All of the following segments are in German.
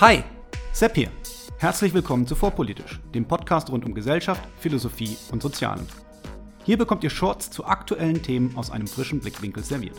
Hi, Sepp hier. Herzlich willkommen zu Vorpolitisch, dem Podcast rund um Gesellschaft, Philosophie und Sozialen. Hier bekommt ihr Shorts zu aktuellen Themen aus einem frischen Blickwinkel serviert.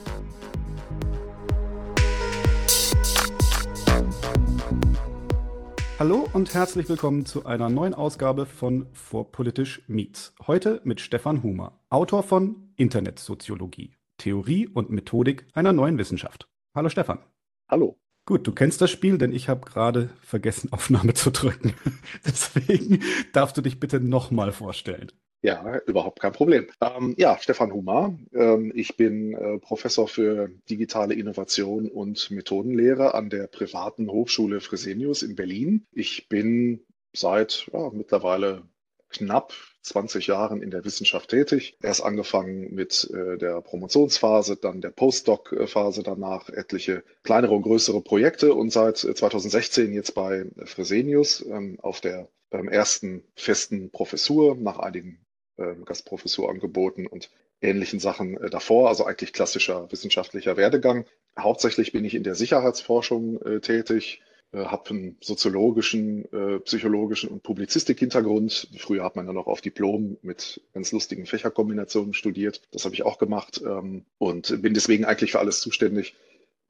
Hallo und herzlich willkommen zu einer neuen Ausgabe von Vorpolitisch Meets. Heute mit Stefan Humer, Autor von Internetsoziologie, Theorie und Methodik einer neuen Wissenschaft. Hallo Stefan. Hallo. Gut, du kennst das Spiel, denn ich habe gerade vergessen, Aufnahme zu drücken. Deswegen darfst du dich bitte nochmal vorstellen. Ja, überhaupt kein Problem. Ähm, ja, Stefan Humar. Ähm, ich bin äh, Professor für digitale Innovation und Methodenlehre an der privaten Hochschule Fresenius in Berlin. Ich bin seit ja, mittlerweile knapp 20 Jahren in der Wissenschaft tätig. Erst angefangen mit äh, der Promotionsphase, dann der Postdoc-Phase danach, etliche kleinere und größere Projekte und seit 2016 jetzt bei Fresenius ähm, auf der ersten festen Professur nach einigen äh, Gastprofessurangeboten und ähnlichen Sachen äh, davor, also eigentlich klassischer wissenschaftlicher Werdegang. Hauptsächlich bin ich in der Sicherheitsforschung äh, tätig, äh, habe einen soziologischen, äh, psychologischen und Publizistik-Hintergrund. Früher hat man ja noch auf Diplom mit ganz lustigen Fächerkombinationen studiert. Das habe ich auch gemacht ähm, und bin deswegen eigentlich für alles zuständig,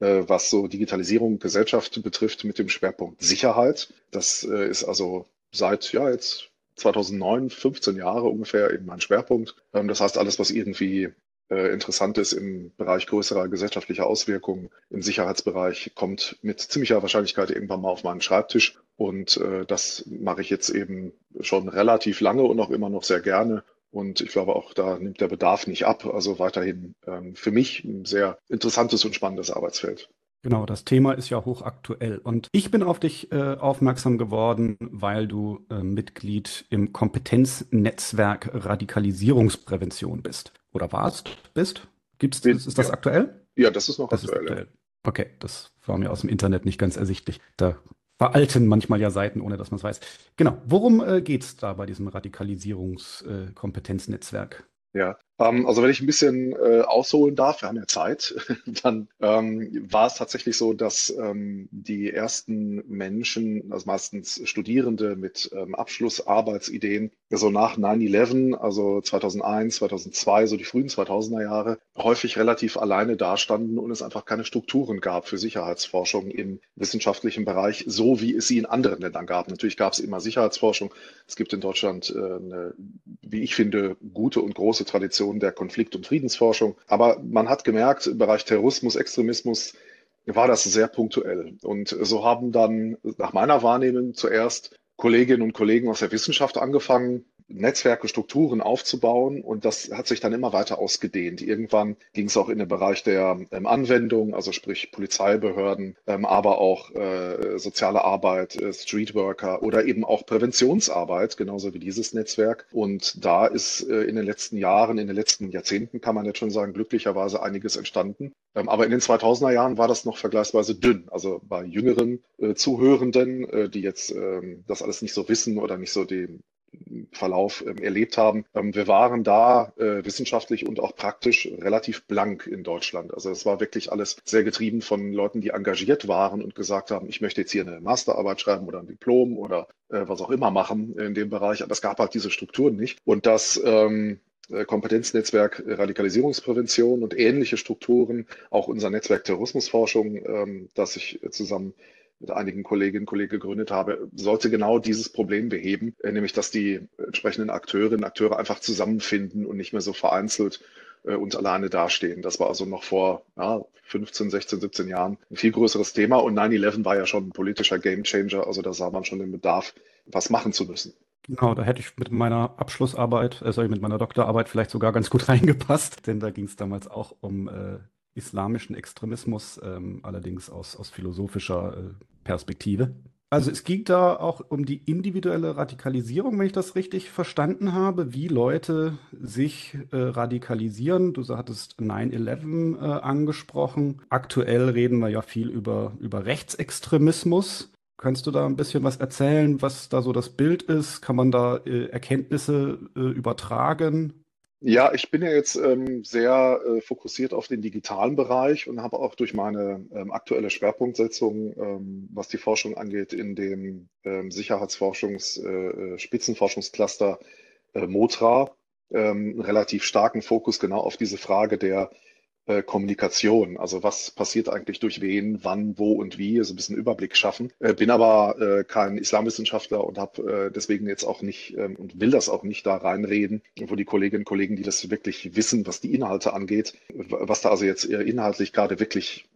äh, was so Digitalisierung, Gesellschaft betrifft, mit dem Schwerpunkt Sicherheit. Das äh, ist also seit ja jetzt 2009, 15 Jahre ungefähr eben mein Schwerpunkt. Ähm, das heißt, alles, was irgendwie äh, interessant ist im Bereich größerer gesellschaftlicher Auswirkungen im Sicherheitsbereich, kommt mit ziemlicher Wahrscheinlichkeit irgendwann mal auf meinen Schreibtisch. Und äh, das mache ich jetzt eben schon relativ lange und auch immer noch sehr gerne. Und ich glaube auch, da nimmt der Bedarf nicht ab. Also weiterhin ähm, für mich ein sehr interessantes und spannendes Arbeitsfeld. Genau, das Thema ist ja hochaktuell. Und ich bin auf dich äh, aufmerksam geworden, weil du äh, Mitglied im Kompetenznetzwerk Radikalisierungsprävention bist. Oder warst, bist? Gibt's, ist, ist das ja. aktuell? Ja, das ist noch Das ist aktuell. aktuell. Okay, das war mir aus dem Internet nicht ganz ersichtlich. Da veralten manchmal ja Seiten, ohne dass man es weiß. Genau, worum äh, geht es da bei diesem Radikalisierungskompetenznetzwerk? Ja, ähm, also wenn ich ein bisschen äh, ausholen darf, wir haben ja Zeit, dann ähm, war es tatsächlich so, dass ähm, die ersten Menschen, also meistens Studierende mit ähm, Abschlussarbeitsideen, so nach 9-11, also 2001, 2002, so die frühen 2000er Jahre, häufig relativ alleine dastanden und es einfach keine Strukturen gab für Sicherheitsforschung im wissenschaftlichen Bereich, so wie es sie in anderen Ländern gab. Natürlich gab es immer Sicherheitsforschung. Es gibt in Deutschland äh, eine, wie ich finde, gute und große Tradition der Konflikt- und Friedensforschung. Aber man hat gemerkt, im Bereich Terrorismus, Extremismus war das sehr punktuell. Und so haben dann nach meiner Wahrnehmung zuerst Kolleginnen und Kollegen aus der Wissenschaft angefangen, Netzwerke, Strukturen aufzubauen und das hat sich dann immer weiter ausgedehnt. Irgendwann ging es auch in den Bereich der ähm, Anwendung, also sprich Polizeibehörden, ähm, aber auch äh, soziale Arbeit, äh, Streetworker oder eben auch Präventionsarbeit, genauso wie dieses Netzwerk. Und da ist äh, in den letzten Jahren, in den letzten Jahrzehnten, kann man jetzt schon sagen, glücklicherweise einiges entstanden. Ähm, aber in den 2000er Jahren war das noch vergleichsweise dünn. Also bei jüngeren äh, Zuhörenden, äh, die jetzt ähm, das alles nicht so wissen oder nicht so den Verlauf ähm, erlebt haben. Ähm, wir waren da äh, wissenschaftlich und auch praktisch relativ blank in Deutschland. Also es war wirklich alles sehr getrieben von Leuten, die engagiert waren und gesagt haben, ich möchte jetzt hier eine Masterarbeit schreiben oder ein Diplom oder äh, was auch immer machen in dem Bereich. Aber es gab halt diese Strukturen nicht. Und das ähm, äh, Kompetenznetzwerk Radikalisierungsprävention und ähnliche Strukturen, auch unser Netzwerk Terrorismusforschung, das ich zusammen mit einigen Kolleginnen und Kollegen gegründet habe, sollte genau dieses Problem beheben, äh, nämlich dass die entsprechenden Akteurinnen und Akteure einfach zusammenfinden und nicht mehr so vereinzelt äh, und alleine dastehen. Das war also noch vor ja, 15, 16, 17 Jahren ein viel größeres Thema und 9-11 war ja schon ein politischer Gamechanger, also da sah man schon den Bedarf, was machen zu müssen. Genau, da hätte ich mit meiner Abschlussarbeit, äh, sorry, mit meiner Doktorarbeit vielleicht sogar ganz gut reingepasst, denn da ging es damals auch um äh, islamischen Extremismus, ähm, allerdings aus, aus philosophischer äh, Perspektive. Also es ging da auch um die individuelle Radikalisierung, wenn ich das richtig verstanden habe, wie Leute sich äh, radikalisieren. Du hattest 9-11 äh, angesprochen. Aktuell reden wir ja viel über, über Rechtsextremismus. Kannst du da ein bisschen was erzählen, was da so das Bild ist? Kann man da äh, Erkenntnisse äh, übertragen? Ja, ich bin ja jetzt ähm, sehr äh, fokussiert auf den digitalen Bereich und habe auch durch meine ähm, aktuelle Schwerpunktsetzung, ähm, was die Forschung angeht, in dem ähm, Sicherheitsforschungs-, äh, äh Spitzenforschungscluster äh, MOTRA ähm, einen relativ starken Fokus genau auf diese Frage der äh, Kommunikation. Also was passiert eigentlich durch wen, wann, wo und wie, also ein bisschen Überblick schaffen. Äh, bin aber äh, kein Islamwissenschaftler und habe äh, deswegen jetzt auch nicht ähm, und will das auch nicht da reinreden, wo die Kolleginnen und Kollegen, die das wirklich wissen, was die Inhalte angeht, was da also jetzt inhaltlich gerade wirklich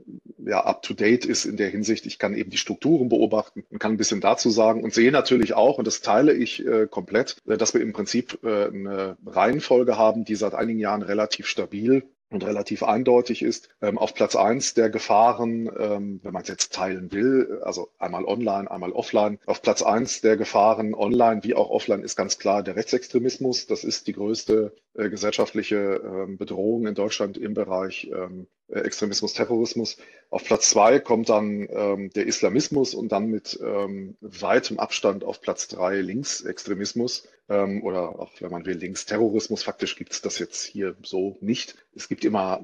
ja, up to date ist in der Hinsicht. Ich kann eben die Strukturen beobachten und kann ein bisschen dazu sagen und sehe natürlich auch, und das teile ich komplett, dass wir im Prinzip eine Reihenfolge haben, die seit einigen Jahren relativ stabil und relativ eindeutig ist. Ähm, auf Platz eins der Gefahren, ähm, wenn man es jetzt teilen will, also einmal online, einmal offline. Auf Platz eins der Gefahren online wie auch offline ist ganz klar der Rechtsextremismus. Das ist die größte äh, gesellschaftliche ähm, Bedrohung in Deutschland im Bereich ähm, äh, Extremismus, Terrorismus. Auf Platz zwei kommt dann ähm, der Islamismus und dann mit ähm, weitem Abstand auf Platz drei Linksextremismus ähm, oder auch, wenn man will, Linksterrorismus. Faktisch gibt es das jetzt hier so nicht. Es gibt immer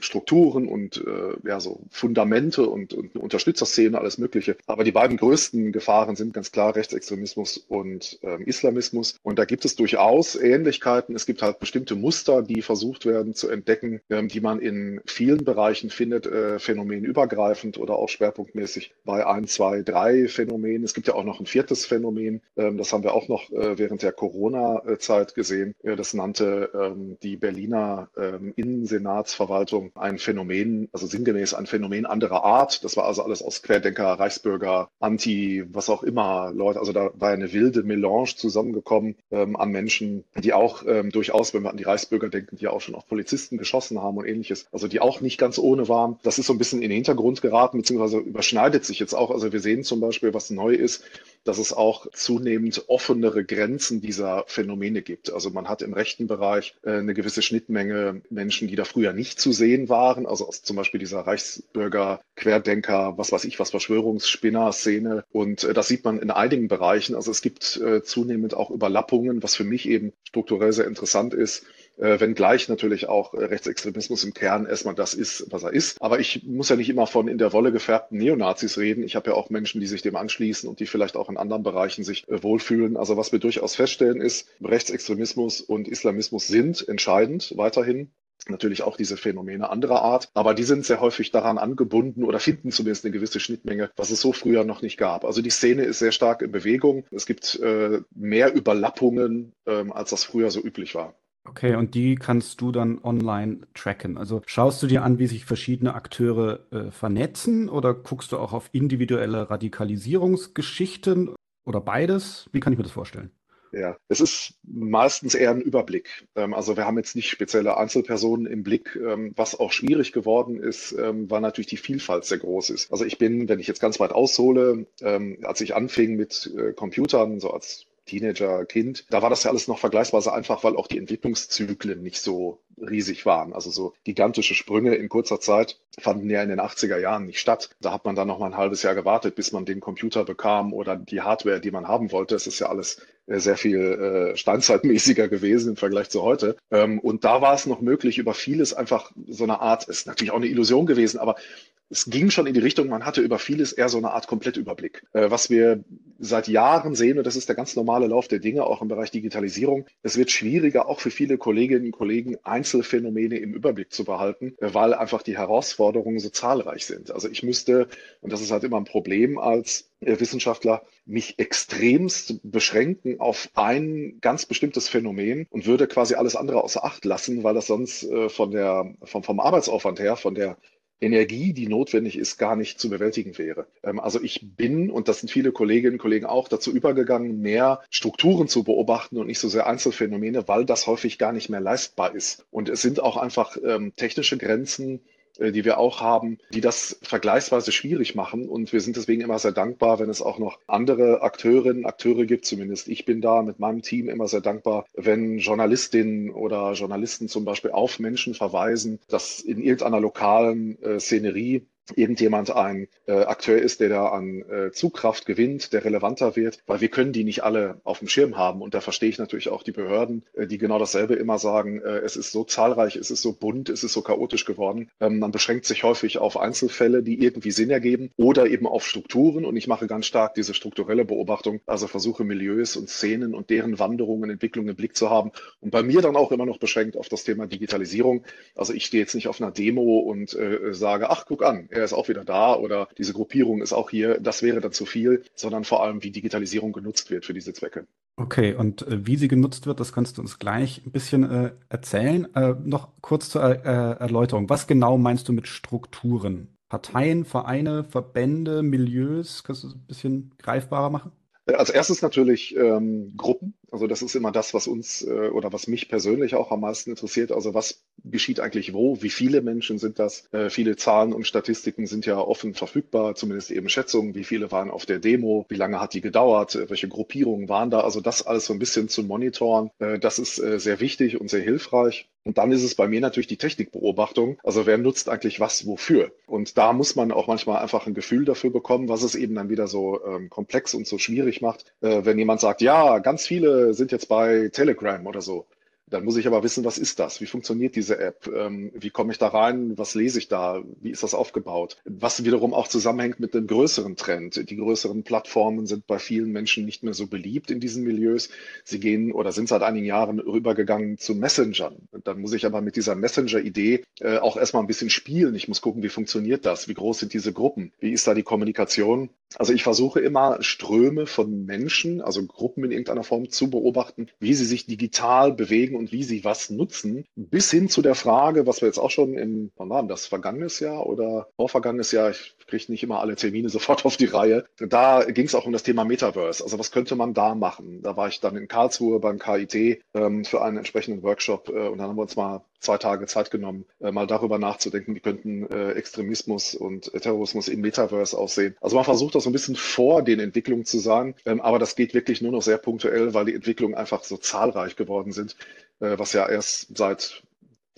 Strukturen und äh, ja, so Fundamente und, und eine Unterstützerszene, alles Mögliche. Aber die beiden größten Gefahren sind ganz klar Rechtsextremismus und ähm, Islamismus. Und da gibt es durchaus Ähnlichkeiten. Es gibt halt bestimmte Muster, die versucht werden zu entdecken, ähm, die man in vielen Bereichen findet, äh, phänomenübergreifend oder auch schwerpunktmäßig bei ein, zwei, drei Phänomenen. Es gibt ja auch noch ein viertes Phänomen. Ähm, das haben wir auch noch äh, während der Corona-Zeit gesehen. Äh, das nannte ähm, die Berliner ähm, Innensenatsverwaltung ein Phänomen, also sinngemäß ein Phänomen anderer Art. Das war also alles aus Querdenker, Reichsbürger, Anti, was auch immer Leute. Also da war eine wilde Melange zusammengekommen ähm, an Menschen, die auch ähm, durchaus, wenn wir an die Reichsbürger denken, die auch schon auf Polizisten geschossen haben und ähnliches, also die auch nicht ganz ohne waren. Das ist so ein bisschen in den Hintergrund geraten, beziehungsweise überschneidet sich jetzt auch. Also wir sehen zum Beispiel, was neu ist, dass es auch zunehmend offenere Grenzen dieser Phänomene gibt. Also man hat im rechten Bereich äh, eine gewisse Schnittmenge Menschen, die da früher nicht zu sehen waren, also aus zum Beispiel dieser Reichsbürger, Querdenker, was weiß ich, was Verschwörungsspinner-Szene. Und äh, das sieht man in einigen Bereichen. Also es gibt äh, zunehmend auch Überlappungen, was für mich eben strukturell sehr interessant ist äh, wenngleich natürlich auch äh, Rechtsextremismus im Kern erstmal das ist, was er ist. Aber ich muss ja nicht immer von in der Wolle gefärbten Neonazis reden. Ich habe ja auch Menschen, die sich dem anschließen und die vielleicht auch in anderen Bereichen sich äh, wohlfühlen. Also was wir durchaus feststellen ist, Rechtsextremismus und Islamismus sind entscheidend weiterhin natürlich auch diese Phänomene anderer Art, aber die sind sehr häufig daran angebunden oder finden zumindest eine gewisse Schnittmenge, was es so früher noch nicht gab. Also die Szene ist sehr stark in Bewegung. Es gibt äh, mehr Überlappungen, ähm, als das früher so üblich war. Okay, und die kannst du dann online tracken. Also schaust du dir an, wie sich verschiedene Akteure äh, vernetzen oder guckst du auch auf individuelle Radikalisierungsgeschichten oder beides? Wie kann ich mir das vorstellen? Ja, es ist meistens eher ein Überblick. Ähm, also wir haben jetzt nicht spezielle Einzelpersonen im Blick. Ähm, was auch schwierig geworden ist, ähm, war natürlich die Vielfalt sehr groß ist. Also ich bin, wenn ich jetzt ganz weit aushole, als ich anfing mit äh, Computern, so als Teenager, Kind, da war das ja alles noch vergleichsweise einfach, weil auch die Entwicklungszyklen nicht so riesig waren. Also so gigantische Sprünge in kurzer Zeit fanden ja in den 80er Jahren nicht statt. Da hat man dann noch mal ein halbes Jahr gewartet, bis man den Computer bekam oder die Hardware, die man haben wollte. Es ist ja alles äh, sehr viel äh, steinzeitmäßiger gewesen im Vergleich zu heute. Ähm, und da war es noch möglich, über vieles einfach so eine Art, ist natürlich auch eine Illusion gewesen, aber es ging schon in die Richtung, man hatte über vieles eher so eine Art Komplettüberblick. Äh, was wir seit Jahren sehen, und das ist der ganz normale Lauf der Dinge, auch im Bereich Digitalisierung, es wird schwieriger, auch für viele Kolleginnen und Kollegen Einzelfänomene im Überblick zu behalten, äh, weil einfach die Herausforderungen so zahlreich sind. Also ich müsste, und das ist halt immer ein Problem als äh, Wissenschaftler, mich extremst beschränken auf ein ganz bestimmtes Phänomen und würde quasi alles andere außer Acht lassen, weil das sonst von der, vom, vom Arbeitsaufwand her, von der Energie, die notwendig ist, gar nicht zu bewältigen wäre. Ähm, also ich bin, und das sind viele Kolleginnen und Kollegen auch, dazu übergegangen, mehr Strukturen zu beobachten und nicht so sehr Einzelfänomene, weil das häufig gar nicht mehr leistbar ist. Und es sind auch einfach ähm, technische Grenzen, die wir auch haben, die das vergleichsweise schwierig machen. Und wir sind deswegen immer sehr dankbar, wenn es auch noch andere Akteurinnen, Akteure gibt. Zumindest ich bin da mit meinem Team immer sehr dankbar, wenn Journalistinnen oder Journalisten zum Beispiel auf Menschen verweisen, dass in irgendeiner lokalen äh, Szenerie irgendjemand ein äh, Akteur ist, der da an äh, Zugkraft gewinnt, der relevanter wird, weil wir können die nicht alle auf dem Schirm haben. Und da verstehe ich natürlich auch die Behörden, äh, die genau dasselbe immer sagen, äh, es ist so zahlreich, es ist so bunt, es ist so chaotisch geworden. Ähm, man beschränkt sich häufig auf Einzelfälle, die irgendwie Sinn ergeben oder eben auf Strukturen. Und ich mache ganz stark diese strukturelle Beobachtung, also versuche Milieus und Szenen und deren Wanderungen, Entwicklungen im Blick zu haben. Und bei mir dann auch immer noch beschränkt auf das Thema Digitalisierung. Also ich stehe jetzt nicht auf einer Demo und äh, sage, ach, guck an, er ist auch wieder da oder diese Gruppierung ist auch hier. Das wäre dann zu viel, sondern vor allem, wie Digitalisierung genutzt wird für diese Zwecke. Okay, und äh, wie sie genutzt wird, das kannst du uns gleich ein bisschen äh, erzählen. Äh, noch kurz zur äh, Erläuterung. Was genau meinst du mit Strukturen? Parteien, Vereine, Verbände, Milieus? Kannst du es ein bisschen greifbarer machen? Als erstes natürlich ähm, Gruppen. Also das ist immer das, was uns äh, oder was mich persönlich auch am meisten interessiert. Also was geschieht eigentlich wo? Wie viele Menschen sind das? Äh, viele Zahlen und Statistiken sind ja offen verfügbar, zumindest eben Schätzungen. Wie viele waren auf der Demo? Wie lange hat die gedauert? Äh, welche Gruppierungen waren da? Also das alles so ein bisschen zu monitoren, das ist sehr wichtig und sehr hilfreich. Und dann ist es bei mir natürlich die Technikbeobachtung. Also wer nutzt eigentlich was wofür? Und da muss man auch manchmal einfach ein Gefühl dafür bekommen, was es eben dann wieder so ähm, komplex und so schwierig macht. Wenn jemand sagt, ja, ganz viele sind jetzt bei Telegram oder so. Dann muss ich aber wissen, was ist das? Wie funktioniert diese App? Ähm, wie komme ich da rein? Was lese ich da? Wie ist das aufgebaut? Was wiederum auch zusammenhängt mit dem größeren Trend. Die größeren Plattformen sind bei vielen Menschen nicht mehr so beliebt in diesen Milieus. Sie gehen oder sind seit einigen Jahren rübergegangen zu Messengern. Dann muss ich aber mit dieser Messenger-Idee äh, auch erstmal ein bisschen spielen. Ich muss gucken, wie funktioniert das? Wie groß sind diese Gruppen? Wie ist da die Kommunikation? Also ich versuche immer Ströme von Menschen, also Gruppen in irgendeiner Form zu beobachten, wie sie sich digital bewegen und wie sie was nutzen, bis hin zu der Frage, was wir jetzt auch schon im, wann war das, vergangenes Jahr oder vorvergangenes Jahr, ich kriege nicht immer alle Termine sofort auf die Reihe. Da ging es auch um das Thema Metaverse. Also was könnte man da machen? Da war ich dann in Karlsruhe beim KIT ähm, für einen entsprechenden Workshop äh, und dann haben wir uns mal zwei Tage Zeit genommen, äh, mal darüber nachzudenken, wie könnten äh, Extremismus und äh, Terrorismus im Metaverse aussehen. Also man versucht das so ein bisschen vor den Entwicklungen zu sagen, ähm, aber das geht wirklich nur noch sehr punktuell, weil die Entwicklungen einfach so zahlreich geworden sind, äh, was ja erst seit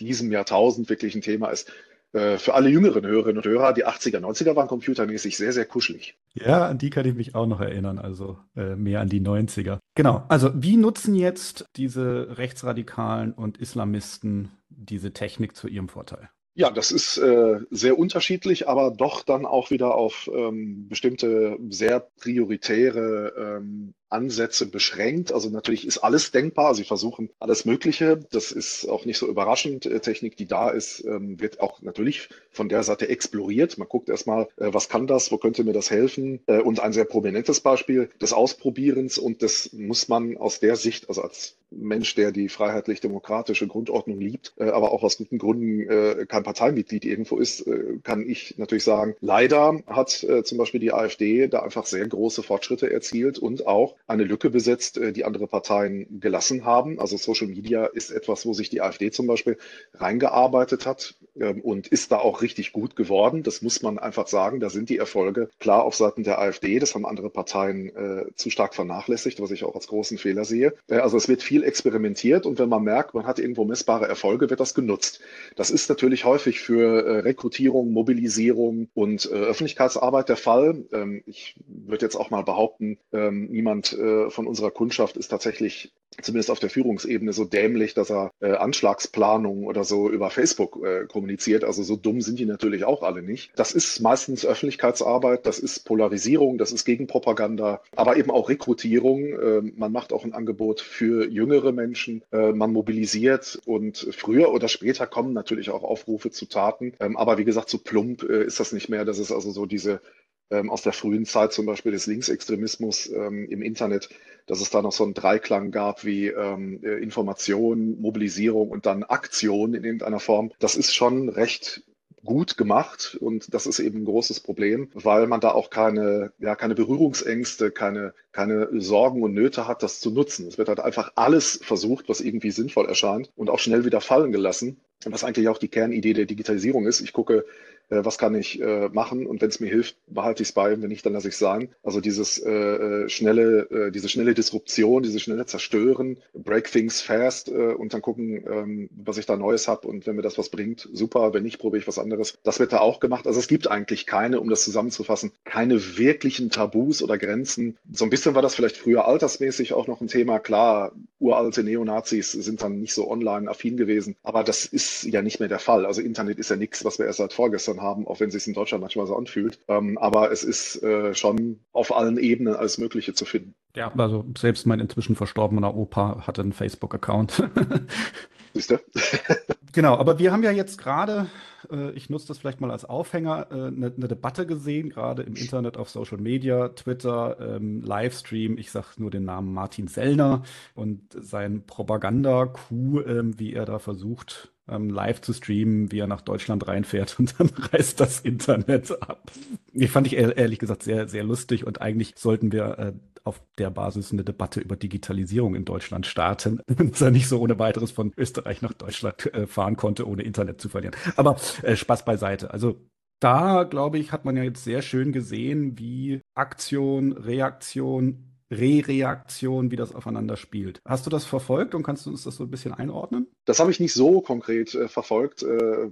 diesem Jahrtausend wirklich ein Thema ist. Äh, für alle jüngeren Hörerinnen und Hörer, die 80er, 90er waren computermäßig sehr, sehr kuschelig. Ja, an die kann ich mich auch noch erinnern, also äh, mehr an die 90er. Genau, also wie nutzen jetzt diese Rechtsradikalen und Islamisten diese Technik zu ihrem Vorteil? Ja, das ist äh, sehr unterschiedlich, aber doch dann auch wieder auf ähm, bestimmte sehr prioritäre ähm, Ansätze beschränkt. Also natürlich ist alles denkbar. Sie versuchen alles Mögliche. Das ist auch nicht so überraschend. Äh, Technik, die da ist, ähm, wird auch natürlich von der Seite exploriert. Man guckt erstmal, äh, was kann das? Wo könnte mir das helfen? Äh, und ein sehr prominentes Beispiel des Ausprobierens. Und das muss man aus der Sicht, also als Mensch, der die freiheitlich-demokratische Grundordnung liebt, aber auch aus guten Gründen kein Parteimitglied irgendwo ist, kann ich natürlich sagen, leider hat zum Beispiel die AfD da einfach sehr große Fortschritte erzielt und auch eine Lücke besetzt, äh, die andere Parteien gelassen haben. Also Social Media ist etwas, wo sich die AfD zum Beispiel reingearbeitet hat ähm, und ist da auch richtig gut geworden. Das muss man einfach sagen. Da sind die Erfolge klar auf Seiten der AfD. Das haben andere Parteien äh, zu stark vernachlässigt, was ich auch als großen Fehler sehe. Äh, also es wird viel experimentiert und wenn man merkt, man hat irgendwo messbare Erfolge, wird das genutzt. Das ist natürlich häufig für Rekrutierung, Mobilisierung und Öffentlichkeitsarbeit der Fall. Ähm, ich würde jetzt auch mal behaupten, ähm, niemand äh, von unserer Kundschaft ist tatsächlich zumindest auf der Führungsebene so dämlich, dass er äh, Anschlagsplanungen oder so über Facebook äh, kommuniziert. Also so dumm sind die natürlich auch alle nicht. Das ist meistens Öffentlichkeitsarbeit, das ist Polarisierung, das ist Gegenpropaganda, aber eben auch Rekrutierung. Äh, man macht auch ein Angebot für jüngere Menschen, äh, man mobilisiert und früher oder später kommen natürlich auch Aufrufe zu Taten. Ähm, aber wie gesagt, so plump äh, ist das nicht mehr. Das ist also so diese ähm, aus der frühen Zeit zum Beispiel des Linksextremismus ähm, im Internet, dass es da noch so einen Dreiklang gab wie ähm, äh, Information, Mobilisierung und dann Aktion in irgendeiner Form. Das ist schon recht gut gemacht und das ist eben ein großes Problem, weil man da auch keine, ja, keine Berührungsängste, keine, keine Sorgen und Nöte hat, das zu nutzen. Es wird halt einfach alles versucht, was irgendwie sinnvoll erscheint und auch schnell wieder fallen gelassen, was eigentlich auch die Kernidee der Digitalisierung ist. Ich gucke äh, was kann ich äh, machen und wenn es mir hilft, behalte ich es bei, wenn nicht, dann lasse ich es sein. Also dieses äh, äh, schnelle, äh, diese schnelle Disruption, diese schnelle Zerstören, break things fast äh, und dann gucken, ähm, was ich da Neues habe und wenn mir das was bringt, super, wenn nicht, probiere ich was anderes. Das wird da auch gemacht. Also es gibt eigentlich keine, um das zusammenzufassen, keine wirklichen Tabus oder Grenzen. So ein bisschen war das vielleicht früher altersmäßig auch noch ein Thema. Klar, uralte Neonazis sind dann nicht so online affin gewesen, aber das ist ja nicht mehr der Fall. Also Internet ist ja nichts, was wir erst seit vorgestern haben, auch wenn es sich in Deutschland manchmal so anfühlt. Ähm, aber es ist äh, schon auf allen Ebenen alles Mögliche zu finden. Ja, also selbst mein inzwischen verstorbener Opa hatte einen Facebook-Account. Siehst du? genau, aber wir haben ja jetzt gerade, äh, ich nutze das vielleicht mal als Aufhänger, eine äh, ne, Debatte gesehen, gerade im Internet, auf Social Media, Twitter, ähm, Livestream. Ich sage nur den Namen Martin Sellner und sein Propaganda-Coup, ähm, wie er da versucht, ähm, live zu streamen, wie er nach Deutschland reinfährt und dann reißt das Internet ab. Ich fand ich ehrlich gesagt sehr, sehr lustig und eigentlich sollten wir äh, auf der Basis eine Debatte über Digitalisierung in Deutschland starten, dass er nicht so ohne weiteres von Österreich nach Deutschland äh, fahren konnte, ohne Internet zu verlieren. Aber äh, Spaß beiseite. Also da, glaube ich, hat man ja jetzt sehr schön gesehen, wie Aktion, Reaktion Re-Reaktion, wie das aufeinander spielt. Hast du das verfolgt und kannst du uns das so ein bisschen einordnen? Das habe ich nicht so konkret äh, verfolgt, äh,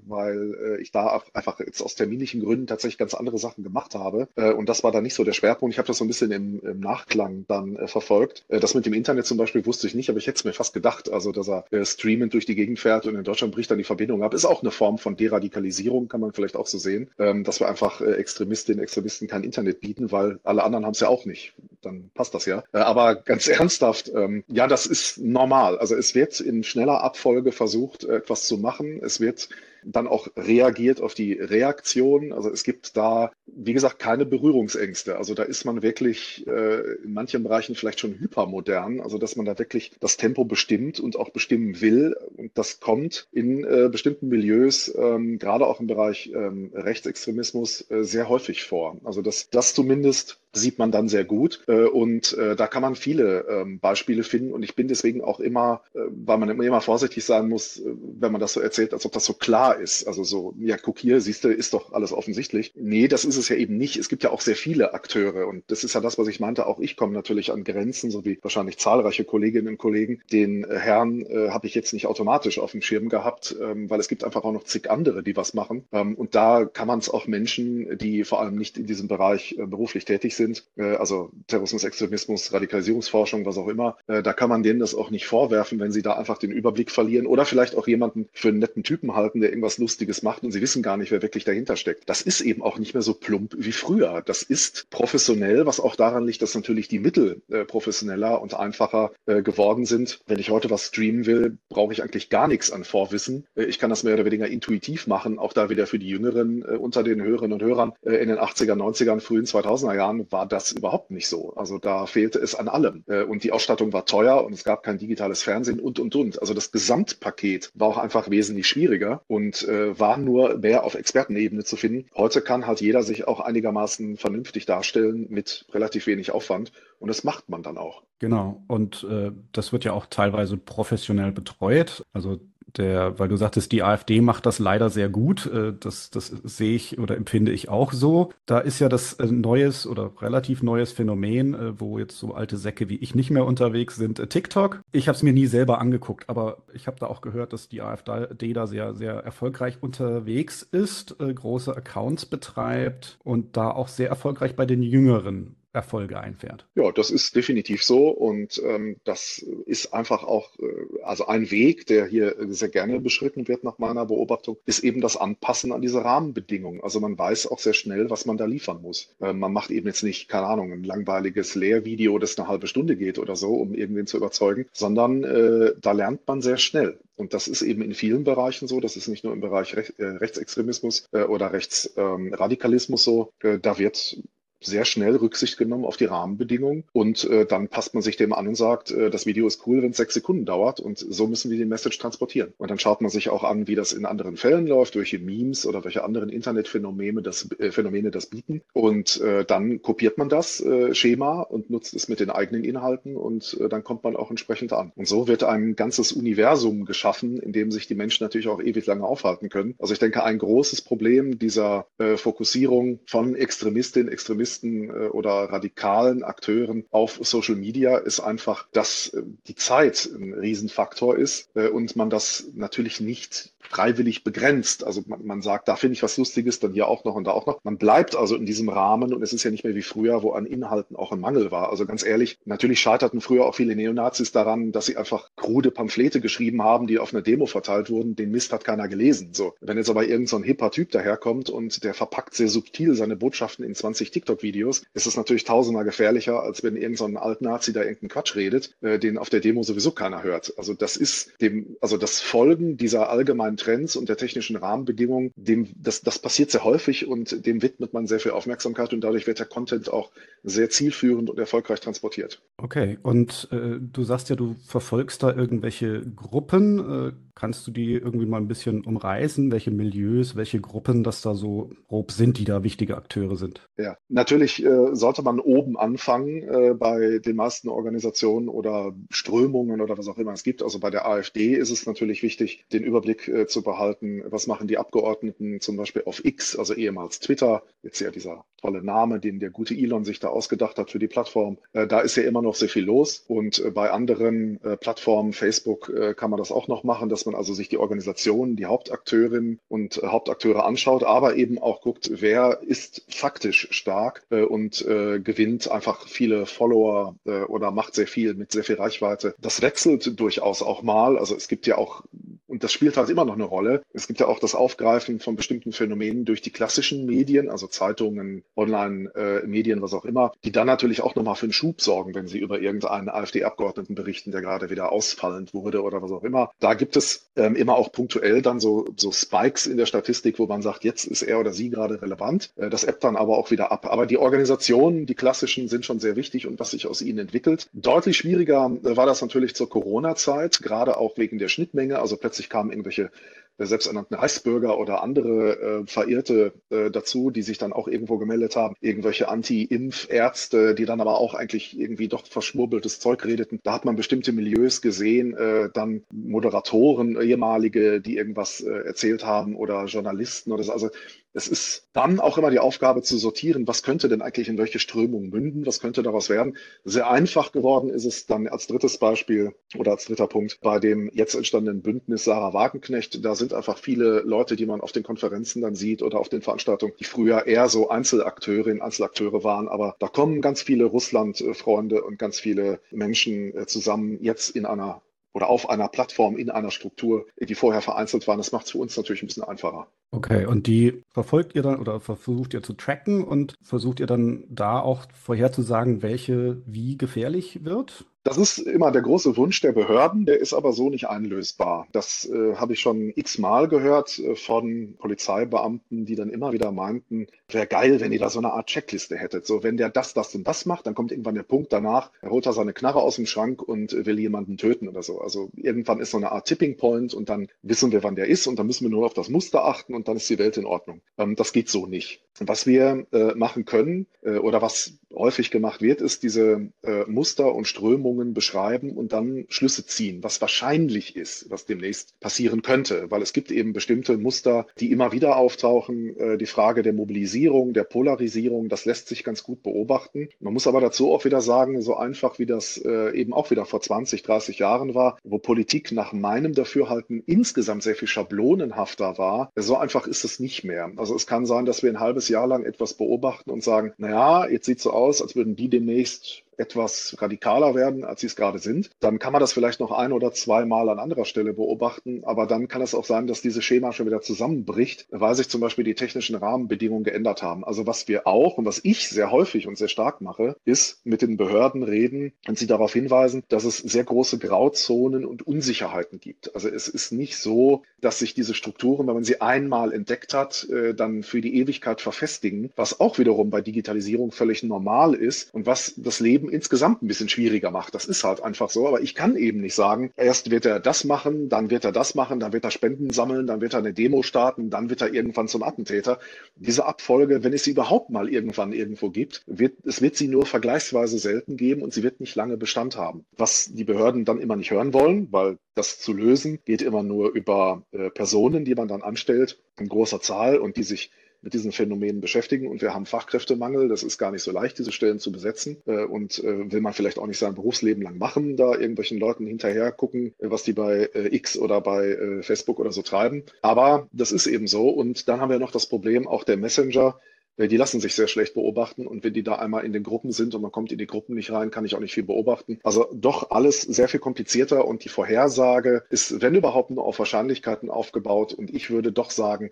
weil äh, ich da einfach jetzt aus terminlichen Gründen tatsächlich ganz andere Sachen gemacht habe. Äh, und das war dann nicht so der Schwerpunkt. Ich habe das so ein bisschen im, im Nachklang dann äh, verfolgt. Äh, das mit dem Internet zum Beispiel wusste ich nicht, aber ich hätte es mir fast gedacht. Also, dass er streamend durch die Gegend fährt und in Deutschland bricht dann die Verbindung ab, ist auch eine Form von Deradikalisierung, kann man vielleicht auch so sehen, ähm, dass wir einfach Extremistinnen, Extremisten kein Internet bieten, weil alle anderen haben es ja auch nicht. Dann passt das ja. Aber ganz ernsthaft, ähm, ja, das ist normal. Also es wird in schneller Abfolge versucht, etwas zu machen. Es wird dann auch reagiert auf die Reaktion. Also es gibt da, wie gesagt, keine Berührungsängste. Also da ist man wirklich äh, in manchen Bereichen vielleicht schon hypermodern. Also dass man da wirklich das Tempo bestimmt und auch bestimmen will. Und das kommt in äh, bestimmten Milieus, ähm, gerade auch im Bereich ähm, Rechtsextremismus, äh, sehr häufig vor. Also das, das zumindest sieht man dann sehr gut. Äh, und äh, da kann man viele ähm, Beispiele finden. Und ich bin deswegen auch immer, äh, weil man immer vorsichtig sein muss, wenn man das so erzählt, als ob das so klar ist. Also so, ja, guck hier, siehst du, ist doch alles offensichtlich. Nee, das ist es ja eben nicht. Es gibt ja auch sehr viele Akteure. Und das ist ja das, was ich meinte. Auch ich komme natürlich an Grenzen, so wie wahrscheinlich zahlreiche Kolleginnen und Kollegen. Den Herrn äh, habe ich jetzt nicht automatisch auf dem Schirm gehabt, ähm, weil es gibt einfach auch noch zig andere, die was machen. Ähm, und da kann man es auch Menschen, die vor allem nicht in diesem Bereich äh, beruflich tätig sind, sind, äh, also Terrorismus, Extremismus, Radikalisierungsforschung, was auch immer, äh, da kann man denen das auch nicht vorwerfen, wenn sie da einfach den Überblick verlieren oder vielleicht auch jemanden für einen netten Typen halten, der irgendwas Lustiges macht und sie wissen gar nicht, wer wirklich dahinter steckt. Das ist eben auch nicht mehr so plump wie früher. Das ist professionell, was auch daran liegt, dass natürlich die Mittel äh, professioneller und einfacher äh, geworden sind. Wenn ich heute was streamen will, brauche ich eigentlich gar nichts an Vorwissen. Äh, ich kann das mehr oder weniger intuitiv machen. Auch da wieder für die Jüngeren äh, unter den Hörerinnen und Hörern in den 80er, 90er, frühen 2000er Jahren war das überhaupt nicht so. Also da fehlte es an allem. Äh, und die Ausstattung war teuer und es gab kein digitales Fernsehen und, und, und. Also das Gesamtpaket war auch einfach wesentlich schwieriger und äh, war nur mehr auf Expertenebene zu finden. Heute kann halt jeder sich auch einigermaßen vernünftig darstellen mit relativ wenig Aufwand. Und das macht man dann auch. Genau. Und äh, das wird ja auch teilweise professionell betreut. Also der, weil du sagtest, die AfD macht das leider sehr gut. Äh, das, das sehe ich oder empfinde ich auch so. Da ist ja das äh, neues oder relativ neues Phänomen, äh, wo jetzt so alte Säcke wie ich nicht mehr unterwegs sind, TikTok. Ich habe es mir nie selber angeguckt, aber ich habe da auch gehört, dass die AfD da sehr, sehr erfolgreich unterwegs ist, große Accounts betreibt und da auch sehr erfolgreich bei den Jüngeren Erfolge einfährt. Ja, das ist definitiv so und ähm, das ist einfach auch, äh, also ein Weg, der hier sehr gerne beschritten wird nach meiner Beobachtung, ist eben das Anpassen an diese Rahmenbedingungen. Also man weiß auch sehr schnell, was man da liefern muss. Äh, man macht eben jetzt nicht, keine Ahnung, ein langweiliges Lehrvideo, das eine halbe Stunde geht oder so, um irgendwen zu überzeugen, sondern äh, da lernt man sehr schnell. Und das ist eben in vielen Bereichen so. Das ist nicht nur im Bereich Rech äh, Rechtsextremismus äh, oder Rechtsradikalismus ähm, so. Äh, da wird sehr schnell Rücksicht genommen auf die Rahmenbedingungen und äh, dann passt man sich dem an und sagt, äh, das Video ist cool, wenn es sechs Sekunden dauert und so müssen wir die Message transportieren. Und dann schaut man sich auch an, wie das in anderen Fällen läuft, welche Memes oder welche anderen Internetphänomene das, äh, Phänomene das bieten. Und äh, dann kopiert man das äh, Schema und nutzt es mit den eigenen Inhalten und äh, dann kommt man auch entsprechend an. Und so wird ein ganzes Universum geschaffen, in dem sich die Menschen natürlich auch ewig lange aufhalten können. Also ich denke, ein großes Problem dieser Fokussierung von Extremistinnen, Extremisten äh, oder radikalen Akteuren auf Social Media ist einfach, dass äh, die Zeit ein Riesenfaktor ist äh, und man das natürlich nicht freiwillig begrenzt. Also man, man sagt, da finde ich was Lustiges, dann hier auch noch und da auch noch. Man bleibt also in diesem Rahmen und es ist ja nicht mehr wie früher, wo an Inhalten auch ein Mangel war. Also ganz ehrlich, natürlich scheiterten früher auch viele Neonazis daran, dass sie einfach krude Pamphlete geschrieben haben, die auf einer Demo verteilt wurden. Den Mist hat keiner gelesen. So, wenn jetzt aber irgendein so hipper Typ daherkommt und der verpackt sehr subtil seine Botschaften in 20 TikTok-Videos, ist es natürlich tausendmal gefährlicher, als wenn irgendein so Altnazi da irgendeinen Quatsch redet, äh, den auf der Demo sowieso keiner hört. Also das ist dem, also das Folgen dieser allgemeinen digitalen Trends und der technischen Rahmenbedingungen, dem, das, das passiert sehr häufig und dem widmet man sehr viel Aufmerksamkeit und dadurch wird der Content auch sehr zielführend und erfolgreich transportiert. Okay, und äh, du sagst ja, du verfolgst da irgendwelche Gruppen. Äh, kannst du die irgendwie mal ein bisschen umreißen, welche Milieus, welche Gruppen das da so grob sind, die da wichtige Akteure sind? Ja, natürlich äh, sollte man oben anfangen äh, bei den meisten Organisationen oder Strömungen oder was auch immer es gibt. Also bei der AfD ist es natürlich wichtig, den Überblick äh, zu behalten, was machen die Abgeordneten zum Beispiel auf X, also ehemals Twitter, jetzt ja dieser tolle Name, den der gute Elon sich da ausgedacht hat für die Plattform. Äh, da ist ja immer noch sehr viel los und äh, bei anderen äh, Plattformen, Facebook, kann man das auch noch machen, dass man also sich die Organisationen, die Hauptakteurinnen und äh, Hauptakteure anschaut, aber eben auch guckt, wer ist faktisch stark äh, und gewinnt einfach viele Follower oder macht sehr viel mit sehr viel Reichweite. Das wechselt durchaus auch mal. Also es gibt ja auch und das spielt halt immer noch eine Rolle. Es gibt ja auch das Aufgreifen von bestimmten Phänomenen durch die klassischen Medien, also Zeitungen, Online-Medien, äh, was auch immer, die dann natürlich auch nochmal für einen Schub sorgen, wenn sie über irgendeinen AfD-Abgeordneten berichten, der gerade wieder ausfallend wurde oder was auch immer. Da gibt es ähm, immer auch punktuell dann so, so Spikes in der Statistik, wo man sagt, jetzt ist er oder sie gerade relevant. Äh, das ebbt dann aber auch wieder ab. Aber die Organisationen, die klassischen, sind schon sehr wichtig und was sich aus ihnen entwickelt. Deutlich schwieriger äh, war das natürlich zur Corona-Zeit, gerade auch wegen der Schnittmenge. Also plötzlich kamen irgendwelche selbsternannten Reichsbürger oder andere äh, Verirrte äh, dazu, die sich dann auch irgendwo gemeldet haben, irgendwelche Anti-Impf-Ärzte, die dann aber auch eigentlich irgendwie doch verschwurbeltes Zeug redeten. Da hat man bestimmte Milieus gesehen, äh, dann Moderatoren, ehemalige, die irgendwas äh, erzählt haben oder Journalisten oder so. Also es ist dann auch immer die Aufgabe zu sortieren, was könnte denn eigentlich in welche Strömung münden, was könnte daraus werden. Sehr einfach geworden ist es dann als drittes Beispiel oder als dritter Punkt bei dem jetzt entstandenen Bündnis Sarah Wagenknecht. Da sind einfach viele Leute, die man auf den Konferenzen dann sieht oder auf den Veranstaltungen, die früher eher so Einzelakteurinnen, Einzelakteure waren. Aber da kommen ganz viele Russland-Freunde und ganz viele Menschen äh, zusammen jetzt in einer oder auf einer Plattform in einer Struktur, die vorher vereinzelt waren. Das macht es für uns natürlich ein bisschen einfacher. Okay, und die verfolgt ihr dann oder versucht ihr zu tracken und versucht ihr dann da auch vorherzusagen, welche wie gefährlich wird? Das ist immer der große Wunsch der Behörden, der ist aber so nicht einlösbar. Das äh, habe ich schon x-mal gehört äh, von Polizeibeamten, die dann immer wieder meinten, wäre geil, wenn ihr da so eine Art Checkliste hättet. So, wenn der das, das und das macht, dann kommt irgendwann der Punkt danach, er holt da seine Knarre aus dem Schrank und will jemanden töten oder so. Also irgendwann ist so eine Art Tipping Point und dann wissen wir, wann der ist und dann müssen wir nur auf das Muster achten und dann ist die Welt in Ordnung. Ähm, das geht so nicht. Was wir äh, machen können äh, oder was häufig gemacht wird, ist diese äh, Muster und Strömungen beschreiben und dann Schlüsse ziehen, was wahrscheinlich ist, was demnächst passieren könnte, weil es gibt eben bestimmte Muster, die immer wieder auftauchen. Äh, die Frage der Mobilisierung, der Polarisierung, das lässt sich ganz gut beobachten. Man muss aber dazu auch wieder sagen, so einfach wie das äh, eben auch wieder vor 20, 30 Jahren war, wo Politik nach meinem Dafürhalten insgesamt sehr viel schablonenhafter war, so einfach ist es nicht mehr. Also es kann sein, dass wir ein halbes Jahr lang etwas beobachten und sagen, naja, jetzt sieht es so aus, aus, als würden die demnächst etwas radikaler werden, als sie es gerade sind. Dann kann man das vielleicht noch ein oder zweimal an anderer Stelle beobachten, aber dann kann es auch sein, dass dieses Schema schon wieder zusammenbricht, weil sich zum Beispiel die technischen Rahmenbedingungen geändert haben. Also was wir auch und was ich sehr häufig und sehr stark mache, ist mit den Behörden reden und sie darauf hinweisen, dass es sehr große Grauzonen und Unsicherheiten gibt. Also es ist nicht so, dass sich diese Strukturen, wenn man sie einmal entdeckt hat, äh, dann für die Ewigkeit verfestigen, was auch wiederum bei Digitalisierung völlig normal ist und was das Leben insgesamt ein bisschen schwieriger macht. Das ist halt einfach so. Aber ich kann eben nicht sagen, erst wird er das machen, dann wird er das machen, dann wird er Spenden sammeln, dann wird er eine Demo starten, dann wird er irgendwann zum Attentäter. Diese Abfolge, wenn es sie überhaupt mal irgendwann irgendwo gibt, wird, es wird sie nur vergleichsweise selten geben und sie wird nicht lange Bestand haben. Was die Behörden dann immer nicht hören wollen, weil das zu lösen geht immer nur über äh, Personen, die man dann anstellt in großer Zahl und die sich mit diesen Phänomenen beschäftigen. Und wir haben Fachkräftemangel. Das ist gar nicht so leicht, diese Stellen zu besetzen. Äh, und äh, will man vielleicht auch nicht sein Berufsleben lang machen, da irgendwelchen Leuten hinterher gucken, äh, was die bei X oder bei Facebook oder so treiben. Aber das ist eben so. Und dann haben wir noch das Problem auch der Messenger. Die lassen sich sehr schlecht beobachten und wenn die da einmal in den Gruppen sind und man kommt in die Gruppen nicht rein, kann ich auch nicht viel beobachten. Also doch alles sehr viel komplizierter und die Vorhersage ist, wenn überhaupt, nur auf Wahrscheinlichkeiten aufgebaut und ich würde doch sagen,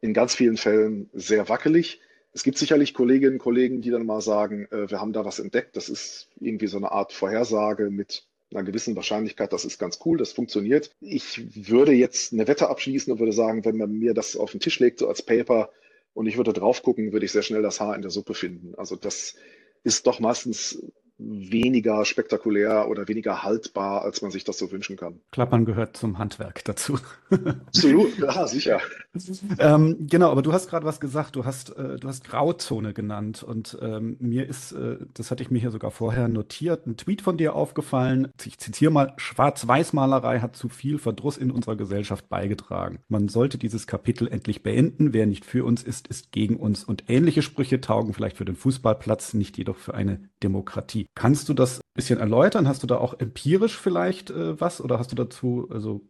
in ganz vielen Fällen sehr wackelig. Es gibt sicherlich Kolleginnen und Kollegen, die dann mal sagen, äh, wir haben da was entdeckt. Das ist irgendwie so eine Art Vorhersage mit einer gewissen Wahrscheinlichkeit. Das ist ganz cool, das funktioniert. Ich würde jetzt eine Wette abschließen und würde sagen, wenn man mir das auf den Tisch legt, so als Paper, und ich würde drauf gucken, würde ich sehr schnell das Haar in der Suppe finden. Also das ist doch meistens weniger spektakulär oder weniger haltbar, als man sich das so wünschen kann. Klappern gehört zum Handwerk dazu. Absolut, ja, sicher. ähm, genau, aber du hast gerade was gesagt, du hast, äh, du hast Grauzone genannt und ähm, mir ist, äh, das hatte ich mir hier sogar vorher notiert, ein Tweet von dir aufgefallen. Ich zitiere mal, Schwarz-Weiß-Malerei hat zu viel Verdruss in unserer Gesellschaft beigetragen. Man sollte dieses Kapitel endlich beenden. Wer nicht für uns ist, ist gegen uns. Und ähnliche Sprüche taugen vielleicht für den Fußballplatz, nicht jedoch für eine Demokratie. Kannst du das ein bisschen erläutern? Hast du da auch empirisch vielleicht äh, was oder hast du dazu also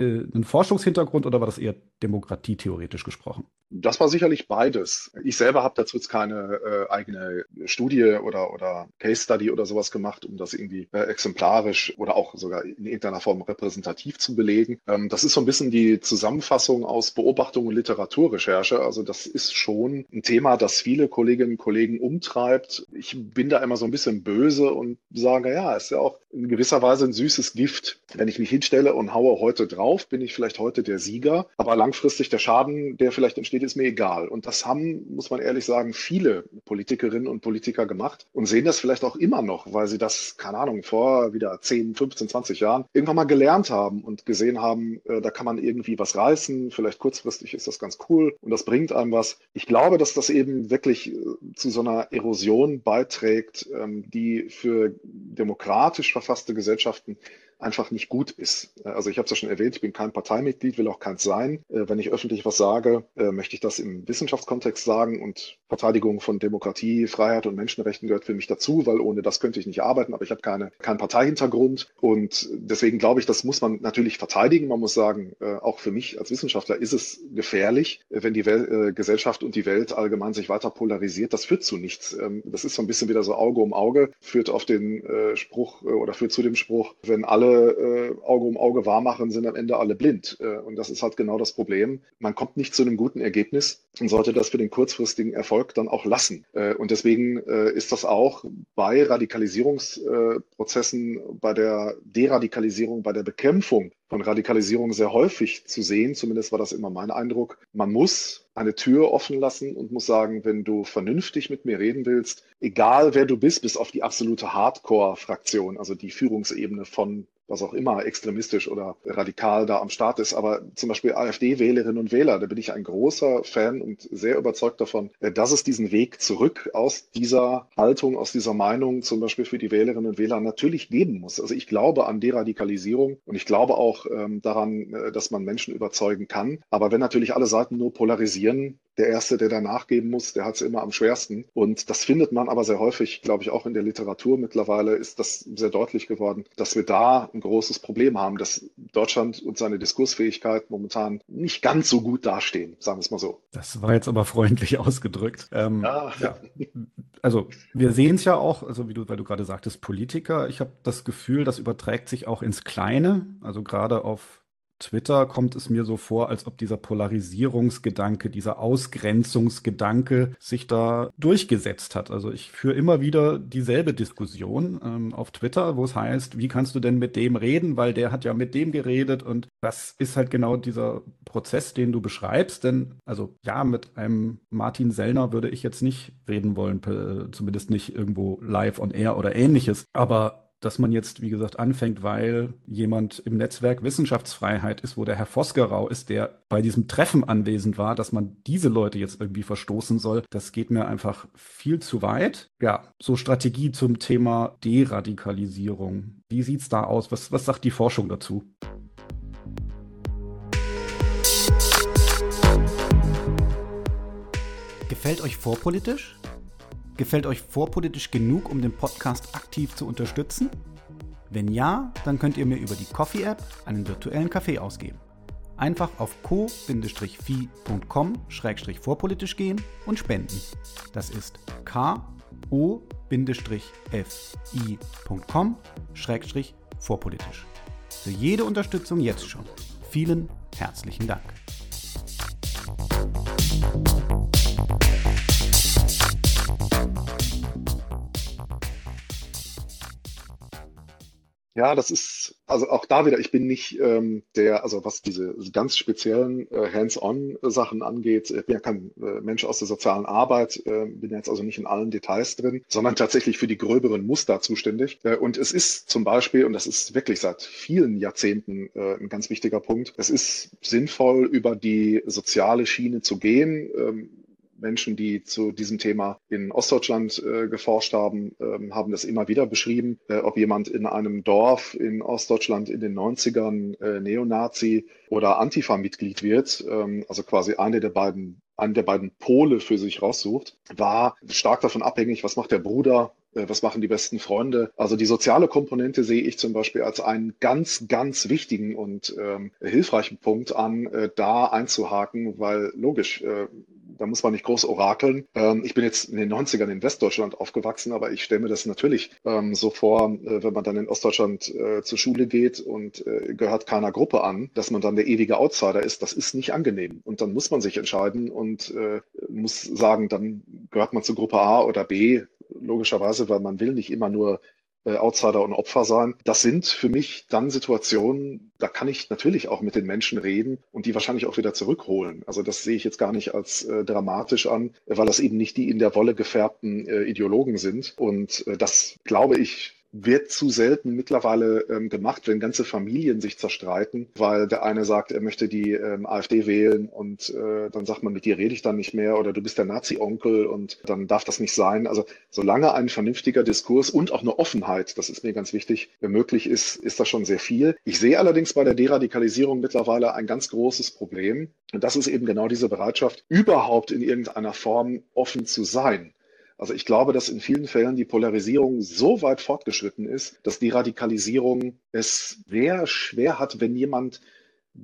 einen Forschungshintergrund oder war das eher demokratietheoretisch gesprochen? Das war sicherlich beides. Ich selber habe dazu jetzt keine äh, eigene Studie oder, oder Case Study oder sowas gemacht, um das irgendwie äh, exemplarisch oder auch sogar in irgendeiner Form repräsentativ zu belegen. Ähm, das ist so ein bisschen die Zusammenfassung aus Beobachtung und Literaturrecherche. Also das ist schon ein Thema, das viele Kolleginnen und Kollegen umtreibt. Ich bin da immer so ein bisschen böse und sage, ja, ist ja auch in gewisser Weise ein süßes Gift. Wenn ich mich hinstelle und haue heute drauf, bin ich vielleicht heute der Sieger, aber langfristig der Schaden, der vielleicht entsteht, steht, ist mir egal. Und das haben, muss man ehrlich sagen, viele Politikerinnen und Politiker gemacht und sehen das vielleicht auch immer noch, weil sie das, keine Ahnung, vor wieder 10, 15, 20 Jahren irgendwann mal gelernt haben und gesehen haben, äh, da kann man irgendwie was reißen, vielleicht kurzfristig ist das ganz cool und das bringt einem was. Ich glaube, dass das eben wirklich äh, zu so einer Erosion beiträgt, ähm, die für demokratisch verfasste Gesellschaften einfach nicht gut ist. Also ich habe es ja schon erwähnt, ich bin kein Parteimitglied, will auch keins sein. Äh, wenn ich öffentlich was sage, äh, möchte ich das im Wissenschaftskontext sagen und Verteidigung von Demokratie, Freiheit und Menschenrechten gehört für mich dazu, weil ohne das könnte ich nicht arbeiten, aber ich habe keine, keinen Parteihintergrund und deswegen glaube ich, das muss man natürlich verteidigen. Man muss sagen, äh, auch für mich als Wissenschaftler ist es gefährlich, wenn die Wel Gesellschaft und die Welt allgemein sich weiter polarisiert. Das führt zu nichts. Ähm, das ist so ein bisschen wieder so Auge um Auge, führt auf den Spruch oder führt zu dem Spruch, wenn alle alle äh, Auge um Auge wahrmachen, sind am Ende alle blind. Äh, und das ist halt genau das Problem. Man kommt nicht zu einem guten Ergebnis und sollte das für den kurzfristigen Erfolg dann auch lassen. Äh, und deswegen äh, ist das auch bei Radikalisierungsprozessen, bei der Deradikalisierung, bei der Bekämpfung von Radikalisierung sehr häufig zu sehen. Zumindest war das immer mein Eindruck. Man muss eine Tür offen lassen und muss sagen, wenn du vernünftig mit mir reden willst, egal wer du bist, bis auf die absolute Hardcore-Fraktion, also die Führungsebene von was auch immer extremistisch oder radikal da am Start ist. Aber zum Beispiel AfD-Wählerinnen und Wähler, da bin ich ein großer Fan und sehr überzeugt davon, äh, dass es diesen Weg zurück aus dieser Haltung, aus dieser Meinung zum Beispiel für die Wählerinnen und Wähler natürlich geben muss. Also ich glaube an Deradikalisierung und ich glaube auch ähm, daran, äh, dass man Menschen überzeugen kann. Aber wenn natürlich alle Seiten nur polarisieren, der Erste, der da nachgeben muss, der hat es immer am schwersten. Und das findet man aber sehr häufig, glaube ich, auch in der Literatur mittlerweile ist das sehr deutlich geworden, dass wir da ein großes Problem haben, dass Deutschland und seine Diskursfähigkeit momentan nicht ganz so gut dastehen, sagen wir es mal so. Das war jetzt aber freundlich ausgedrückt. Ähm, ja. ja. Also wir sehen es ja auch, also wie du, weil du gerade sagtest, Politiker. Ich habe das Gefühl, das überträgt sich auch ins Kleine, also gerade auf Twitter kommt es mir so vor, als ob dieser Polarisierungsgedanke, dieser Ausgrenzungsgedanke sich da durchgesetzt hat. Also ich führe immer wieder dieselbe Diskussion ähm, auf Twitter, wo es heißt, wie kannst du denn mit dem reden, weil der hat ja mit dem geredet und das ist halt genau dieser Prozess, den du beschreibst. Denn also ja, mit einem Martin Sellner würde ich jetzt nicht reden wollen, zumindest nicht irgendwo live on air oder ähnliches. Aber dass man jetzt, wie gesagt, anfängt, weil jemand im Netzwerk Wissenschaftsfreiheit ist, wo der Herr Vosgerau ist, der bei diesem Treffen anwesend war, dass man diese Leute jetzt irgendwie verstoßen soll, das geht mir einfach viel zu weit. Ja, so Strategie zum Thema Deradikalisierung. Wie sieht's da aus? Was, was sagt die Forschung dazu? Gefällt euch vorpolitisch? Gefällt euch vorpolitisch genug, um den Podcast aktiv zu unterstützen? Wenn ja, dann könnt ihr mir über die Coffee-App einen virtuellen Kaffee ausgeben. Einfach auf co-fi.com-vorpolitisch gehen und spenden. Das ist ko-fi.com-vorpolitisch. Für jede Unterstützung jetzt schon. Vielen herzlichen Dank. Ja, das ist, also auch da wieder, ich bin nicht ähm, der, also was diese ganz speziellen äh, Hands-on-Sachen angeht, ich bin ja kein äh, Mensch aus der sozialen Arbeit, äh, bin jetzt also nicht in allen Details drin, sondern tatsächlich für die gröberen Muster zuständig. Äh, und es ist zum Beispiel, und das ist wirklich seit vielen Jahrzehnten äh, ein ganz wichtiger Punkt, es ist sinnvoll, über die soziale Schiene zu gehen. Ähm, Menschen, die zu diesem Thema in Ostdeutschland äh, geforscht haben, ähm, haben das immer wieder beschrieben, äh, ob jemand in einem Dorf in Ostdeutschland in den 90ern äh, Neonazi oder Antifa-Mitglied wird, ähm, also quasi eine der beiden einen der beiden Pole für sich raussucht, war stark davon abhängig, was macht der Bruder, äh, was machen die besten Freunde. Also die soziale Komponente sehe ich zum Beispiel als einen ganz, ganz wichtigen und ähm, hilfreichen Punkt an, äh, da einzuhaken, weil logisch, äh, da muss man nicht groß orakeln. Ähm, ich bin jetzt in den 90ern in Westdeutschland aufgewachsen, aber ich stelle mir das natürlich ähm, so vor, äh, wenn man dann in Ostdeutschland äh, zur Schule geht und äh, gehört keiner Gruppe an, dass man dann der ewige Outsider ist. Das ist nicht angenehm. Und dann muss man sich entscheiden und äh, muss sagen, dann gehört man zur Gruppe A oder B, logischerweise, weil man will nicht immer nur äh, Outsider und Opfer sein. Das sind für mich dann Situationen, da kann ich natürlich auch mit den Menschen reden und die wahrscheinlich auch wieder zurückholen. Also das sehe ich jetzt gar nicht als äh, dramatisch an, weil das eben nicht die in der Wolle gefärbten äh, Ideologen sind. Und äh, das, glaube ich, wird zu selten mittlerweile ähm, gemacht, wenn ganze Familien sich zerstreiten, weil der eine sagt, er möchte die ähm, AfD wählen und äh, dann sagt man, mit dir rede ich dann nicht mehr oder du bist der Nazi-Onkel und dann darf das nicht sein. Also solange ein vernünftiger Diskurs und auch eine Offenheit, das ist mir ganz wichtig, möglich ist, ist das schon sehr viel. Ich sehe allerdings bei der Deradikalisierung mittlerweile ein ganz großes Problem. Und das ist eben genau diese Bereitschaft, überhaupt in irgendeiner Form offen zu sein. Also ich glaube, dass in vielen Fällen die Polarisierung so weit fortgeschritten ist, dass die Radikalisierung es sehr schwer hat, wenn jemand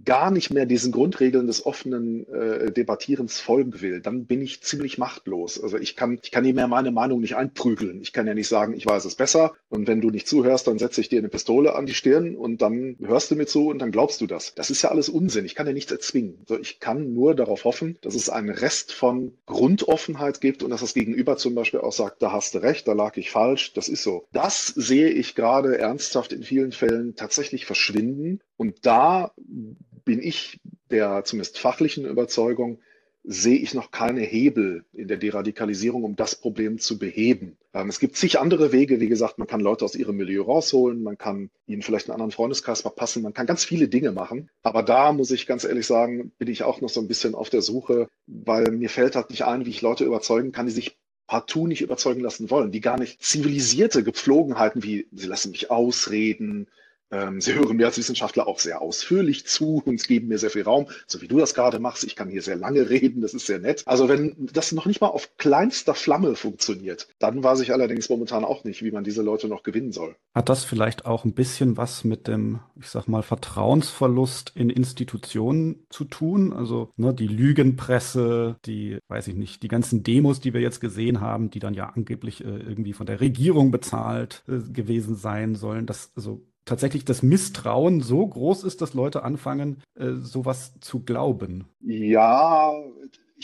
gar nicht mehr diesen Grundregeln des offenen äh, Debattierens folgen will, dann bin ich ziemlich machtlos. Also ich kann, ich kann ihm mehr meine Meinung nicht einprügeln. Ich kann ja nicht sagen, ich weiß es besser und wenn du nicht zuhörst, dann setze ich dir eine Pistole an die Stirn und dann hörst du mir zu und dann glaubst du das. Das ist ja alles Unsinn. Ich kann ja nichts erzwingen. Also ich kann nur darauf hoffen, dass es einen Rest von Grundoffenheit gibt und dass das Gegenüber zum Beispiel auch sagt, da hast du recht, da lag ich falsch, das ist so. Das sehe ich gerade ernsthaft in vielen Fällen tatsächlich verschwinden und da bin ich der zumindest fachlichen Überzeugung, sehe ich noch keine Hebel in der Deradikalisierung, um das Problem zu beheben. Ähm, es gibt zig andere Wege. Wie gesagt, man kann Leute aus ihrem Milieu rausholen, man kann ihnen vielleicht einen anderen Freundeskreis verpassen, man kann ganz viele Dinge machen. Aber da muss ich ganz ehrlich sagen, bin ich auch noch so ein bisschen auf der Suche, weil mir fällt halt nicht ein, wie ich Leute überzeugen kann, die sich partout nicht überzeugen lassen wollen, die gar nicht zivilisierte Gepflogenheiten wie, sie lassen mich ausreden, sie hören mir als Wissenschaftler auch sehr ausführlich zu und geben mir sehr viel Raum, so wie du das gerade machst. Ich kann hier sehr lange reden, das ist sehr nett. Also wenn das noch nicht mal auf kleinster Flamme funktioniert, dann weiß ich allerdings momentan auch nicht, wie man diese Leute noch gewinnen soll. Hat das vielleicht auch ein bisschen was mit dem, ich sag mal, Vertrauensverlust in Institutionen zu tun? Also ne, die Lügenpresse, die, weiß ich nicht, die ganzen Demos, die wir jetzt gesehen haben, die dann ja angeblich äh, irgendwie von der Regierung bezahlt äh, gewesen sein sollen. Das, also tatsächlich das Misstrauen so groß ist, dass Leute anfangen, äh, sowas zu glauben. Ja,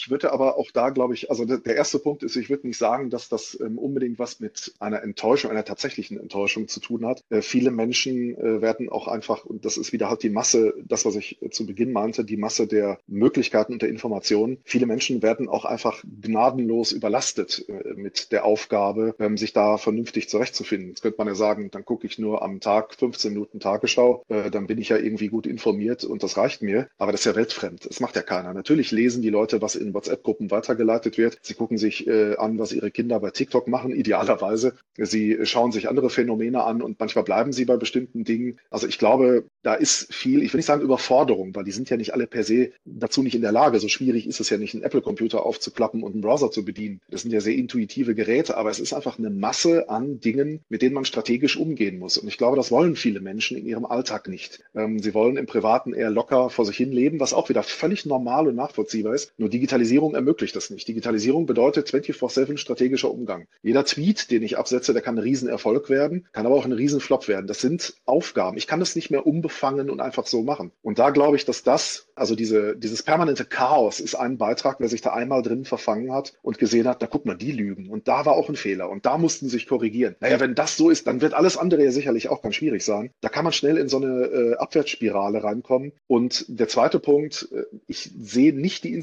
ich würde aber auch da, glaube ich, also der erste Punkt ist, ich würde nicht sagen, dass das ähm, unbedingt was mit einer Enttäuschung, einer tatsächlichen Enttäuschung zu tun hat. Äh, viele Menschen äh, werden auch einfach, und das ist wieder halt die Masse, das, was ich äh, zu Beginn meinte, die Masse der Möglichkeiten und der Informationen. Viele Menschen werden auch einfach gnadenlos überlastet mit der Aufgabe, ähm, sich da vernünftig zurechtzufinden. Jetzt könnte man ja sagen, dann gucke ich nur am Tag 15 Minuten Tagesschau, dann bin ich ja irgendwie gut informiert und das reicht mir. Aber das ist ja weltfremd. Das macht ja keiner. Natürlich lesen die Leute, was in WhatsApp-Gruppen weitergeleitet wird. Sie gucken sich äh, an, was ihre Kinder bei TikTok machen, idealerweise. Sie schauen sich andere Phänomene an und manchmal bleiben sie bei bestimmten Dingen. Also ich glaube, da ist viel, ich will nicht sagen Überforderung, weil die sind ja nicht alle per se dazu nicht in der Lage. So schwierig ist es ja nicht, einen Apple-Computer aufzuklappen und einen Browser zu bedienen. Das sind ja sehr intuitive Geräte, aber es ist einfach eine Masse an Dingen, mit denen man strategisch umgehen muss. Und ich glaube, das wollen viele Menschen in ihrem Alltag nicht. Ähm, sie wollen im Privaten eher locker vor sich hin leben, was auch wieder völlig normal und nachvollziehbar ist. Nur Digitalisierung ermöglicht das nicht. Digitalisierung bedeutet 24-7 strategischer Umgang. Jeder Tweet, den ich absetze, der kann ein Riesenerfolg werden, kann aber auch ein Riesenflop werden. Das sind Aufgaben. Ich kann das nicht mehr umbefangen und einfach so machen. Und da glaube ich, dass das, also diese, dieses permanente Chaos ist ein Beitrag, wer sich da einmal drin verfangen hat und gesehen hat, da guck mal, die lügen. Und da war auch ein Fehler. Und da mussten sie sich korrigieren. Naja, wenn das so ist, dann wird alles andere ja sicherlich auch ganz schwierig sein. Da kann man schnell in so eine äh, Abwärtsspirale reinkommen. Und der zweite Punkt, äh, ich sehe nicht die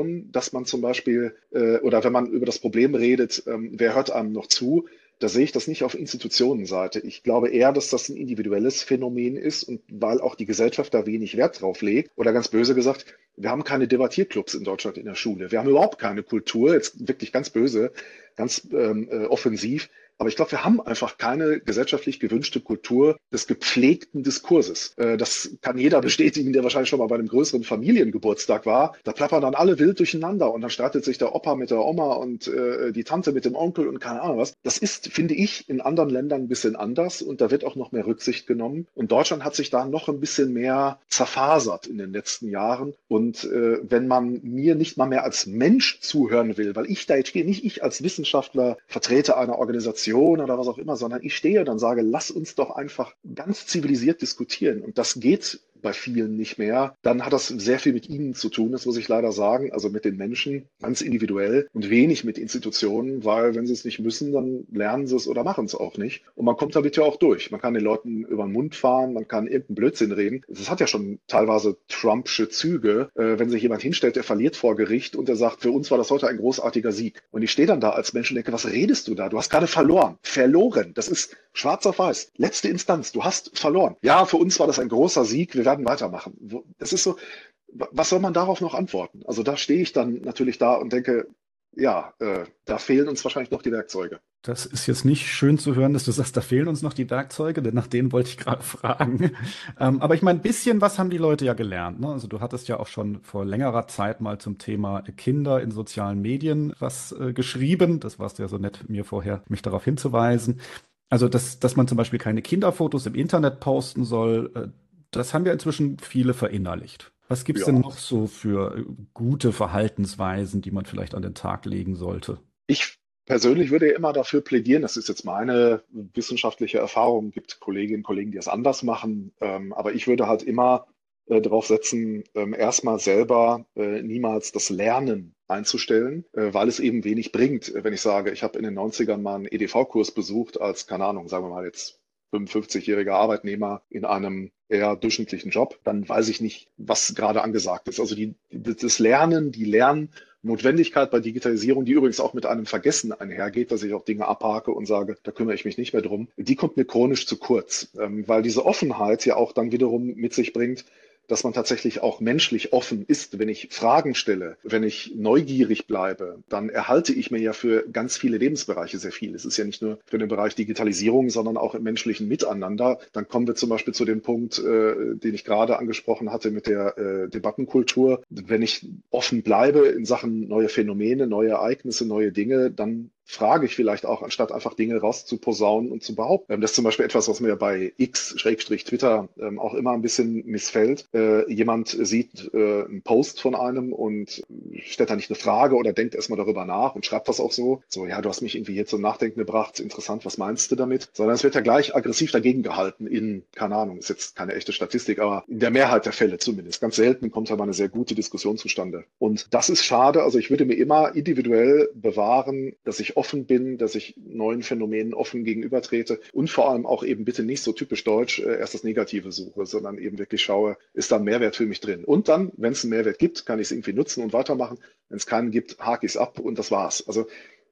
Institutionen, dass man zum Beispiel, äh, oder wenn man über das Problem redet, ähm, wer hört einem noch zu, da sehe ich das nicht auf Institutionenseite. Ich glaube eher, dass das ein individuelles Phänomen ist und weil auch die Gesellschaft da wenig Wert drauf legt. Oder ganz böse gesagt, wir haben keine Debattierclubs in Deutschland in der Schule. Wir haben überhaupt keine Kultur, jetzt wirklich ganz böse, ganz ähm, äh, offensiv, aber ich glaube, wir haben einfach keine gesellschaftlich gewünschte Kultur des gepflegten Diskurses. Äh, das kann jeder bestätigen, der wahrscheinlich schon mal bei einem größeren Familiengeburtstag war. Da plappern dann alle wild durcheinander und dann startet sich der Opa mit der Oma und äh, die Tante mit dem Onkel und keine Ahnung was. Das ist, finde ich, in anderen Ländern ein bisschen anders und da wird auch noch mehr Rücksicht genommen. Und Deutschland hat sich da noch ein bisschen mehr zerfasert in den letzten Jahren. Und äh, wenn man mir nicht mal mehr als Mensch zuhören will, weil ich da jetzt gehe, nicht ich als Wissenschaftler, Vertreter einer Organisation, Diskussion oder was auch immer, sondern ich stehe und sage, lass uns doch einfach ganz zivilisiert diskutieren. Und das geht bei vielen nicht mehr, dann hat das sehr viel mit ihnen zu tun, das muss ich leider sagen, also mit den Menschen ganz individuell und wenig mit Institutionen, weil wenn sie es nicht müssen, dann lernen sie es oder machen es auch nicht. Und man kommt damit ja auch durch. Man kann den Leuten über den Mund fahren, man kann irgendeinen Blödsinn reden. Das hat ja schon teilweise Trumpsche Züge, äh, wenn sich jemand hinstellt, der verliert vor Gericht und der sagt, für uns war das heute ein großartiger Sieg. Und ich stehe dann da als Mensch und denke, was redest du da? Du hast gerade verloren. Verloren. Das ist schwarz auf weiß. Letzte Instanz. Du hast verloren. Ja, für uns war das ein großer Sieg. Wir werden weitermachen. Das ist so, was soll man darauf noch antworten? Also da stehe ich dann natürlich da und denke, ja, äh, da fehlen uns wahrscheinlich noch die Werkzeuge. Das ist jetzt nicht schön zu hören, dass du sagst, da fehlen uns noch die Werkzeuge, denn nach denen wollte ich gerade fragen. Ähm, aber ich meine, ein bisschen was haben die Leute ja gelernt. Ne? Also du hattest ja auch schon vor längerer Zeit mal zum Thema Kinder in sozialen Medien was äh, geschrieben. Das warst du ja so nett, mir vorher mich darauf hinzuweisen. Also, dass, dass man zum Beispiel keine Kinderfotos im Internet posten soll, äh, das haben ja inzwischen viele verinnerlicht. Was gibt es ja. denn noch so für äh, gute Verhaltensweisen, die man vielleicht an den Tag legen sollte? Ich persönlich würde ja immer dafür plädieren, das ist jetzt meine wissenschaftliche Erfahrung, es gibt Kolleginnen und Kollegen, die es anders machen, ähm, aber ich würde halt immer äh, darauf setzen, ähm, erstmal selber äh, niemals das Lernen einzustellen, weil es eben wenig bringt. Wenn ich sage, ich habe in den 90ern mal einen EDV-Kurs besucht als, keine Ahnung, sagen wir mal jetzt 55-jähriger Arbeitnehmer in einem eher durchschnittlichen Job, dann weiß ich nicht, was gerade angesagt ist. Also die, das Lernen, die Lernnotwendigkeit bei Digitalisierung, die übrigens auch mit einem Vergessen einhergeht, dass ich auch Dinge abhake und sage, da kümmere ich mich nicht mehr drum, die kommt mir chronisch zu kurz, ähm, weil diese Offenheit ja auch dann wiederum mit sich bringt, dass man tatsächlich auch menschlich offen ist. Wenn ich Fragen stelle, wenn ich neugierig bleibe, dann erhalte ich mir ja für ganz viele Lebensbereiche sehr viel. Es ist ja nicht nur für den Bereich Digitalisierung, sondern auch im menschlichen Miteinander. Dann kommen wir zum Beispiel zu dem Punkt, äh, den ich gerade angesprochen hatte mit der äh, Debattenkultur. Wenn ich offen bleibe in Sachen neue Phänomene, neue Ereignisse, neue Dinge, dann frage ich vielleicht auch, anstatt einfach Dinge rauszuposaunen und zu behaupten. Ähm, das ist zum Beispiel etwas, was mir bei X-Twitter ähm, auch immer ein bisschen missfällt. Äh, jemand sieht äh, einen Post von einem und stellt da nicht eine Frage oder denkt erstmal darüber nach und schreibt das auch so. So, ja, du hast mich irgendwie hier zum Nachdenken gebracht. Interessant, was meinst du damit? Sondern es wird ja gleich aggressiv dagegen gehalten in, keine Ahnung, ist jetzt keine echte Statistik, aber in der Mehrheit der Fälle zumindest. Ganz selten kommt aber eine sehr gute Diskussion zustande. Und das ist schade. Also ich würde mir immer individuell bewahren, dass ich offen bin, dass ich neuen Phänomenen offen gegenübertrete und vor allem auch eben bitte nicht so typisch deutsch äh, erst das Negative suche, sondern eben wirklich schaue, ist da ein Mehrwert für mich drin. Und dann, wenn es einen Mehrwert gibt, kann ich es irgendwie nutzen und weitermachen. Wenn es keinen gibt, hake ich es ab und das war's. Also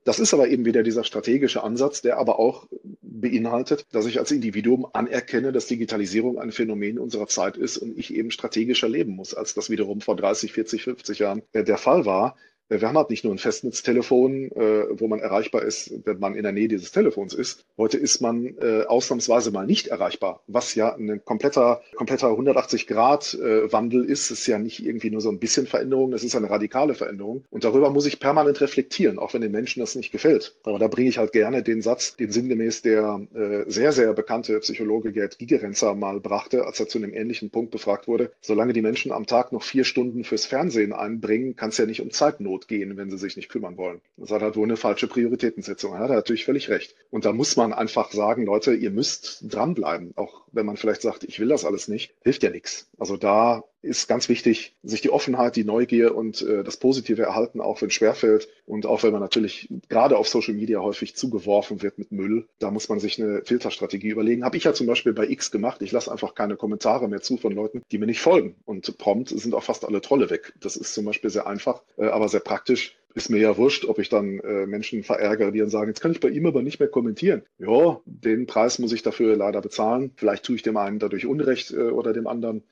das ist aber eben wieder dieser strategische Ansatz, der aber auch beinhaltet, dass ich als Individuum anerkenne, dass Digitalisierung ein Phänomen unserer Zeit ist und ich eben strategischer leben muss, als das wiederum vor 30, 40, 50 Jahren äh, der Fall war. Wir haben halt nicht nur ein Festnetztelefon, äh, wo man erreichbar ist, wenn man in der Nähe dieses Telefons ist. Heute ist man äh, ausnahmsweise mal nicht erreichbar, was ja ein kompletter, kompletter 180-Grad-Wandel äh, ist. Es ist ja nicht irgendwie nur so ein bisschen Veränderung, das ist eine radikale Veränderung. Und darüber muss ich permanent reflektieren, auch wenn den Menschen das nicht gefällt. Aber da bringe ich halt gerne den Satz, den sinngemäß der äh, sehr, sehr bekannte Psychologe Gerd Gigerenzer mal brachte, als er zu einem ähnlichen Punkt befragt wurde. Solange die Menschen am Tag noch vier Stunden fürs Fernsehen einbringen, kann es ja nicht um Zeitnot Not gehen, wenn sie sich nicht kümmern wollen. Das hat halt wohl eine falsche Prioritätensetzung. Er hat natürlich völlig recht. Und da muss man einfach sagen, Leute, ihr müsst dranbleiben. Auch wenn man vielleicht sagt, ich will das alles nicht, hilft ja nichts. Also da ist ganz wichtig, sich die Offenheit, die Neugier und äh, das Positive erhalten, auch wenn es schwerfällt und auch wenn man natürlich gerade auf Social Media häufig zugeworfen wird mit Müll. Da muss man sich eine Filterstrategie überlegen. Habe ich ja zum Beispiel bei X gemacht. Ich lasse einfach keine Kommentare mehr zu von Leuten, die mir nicht folgen. Und prompt sind auch fast alle Trolle weg. Das ist zum Beispiel sehr einfach, äh, aber sehr praktisch ist mir ja wurscht, ob ich dann äh, Menschen verärgere, die dann sagen, jetzt kann ich bei ihm aber nicht mehr kommentieren. Ja, den Preis muss ich dafür leider bezahlen. Vielleicht tue ich dem einen dadurch Unrecht äh, oder dem anderen.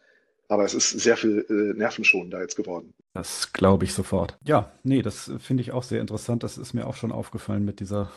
Aber es ist sehr viel äh, nervenschonender jetzt geworden. Das glaube ich sofort. Ja, nee, das finde ich auch sehr interessant. Das ist mir auch schon aufgefallen mit dieser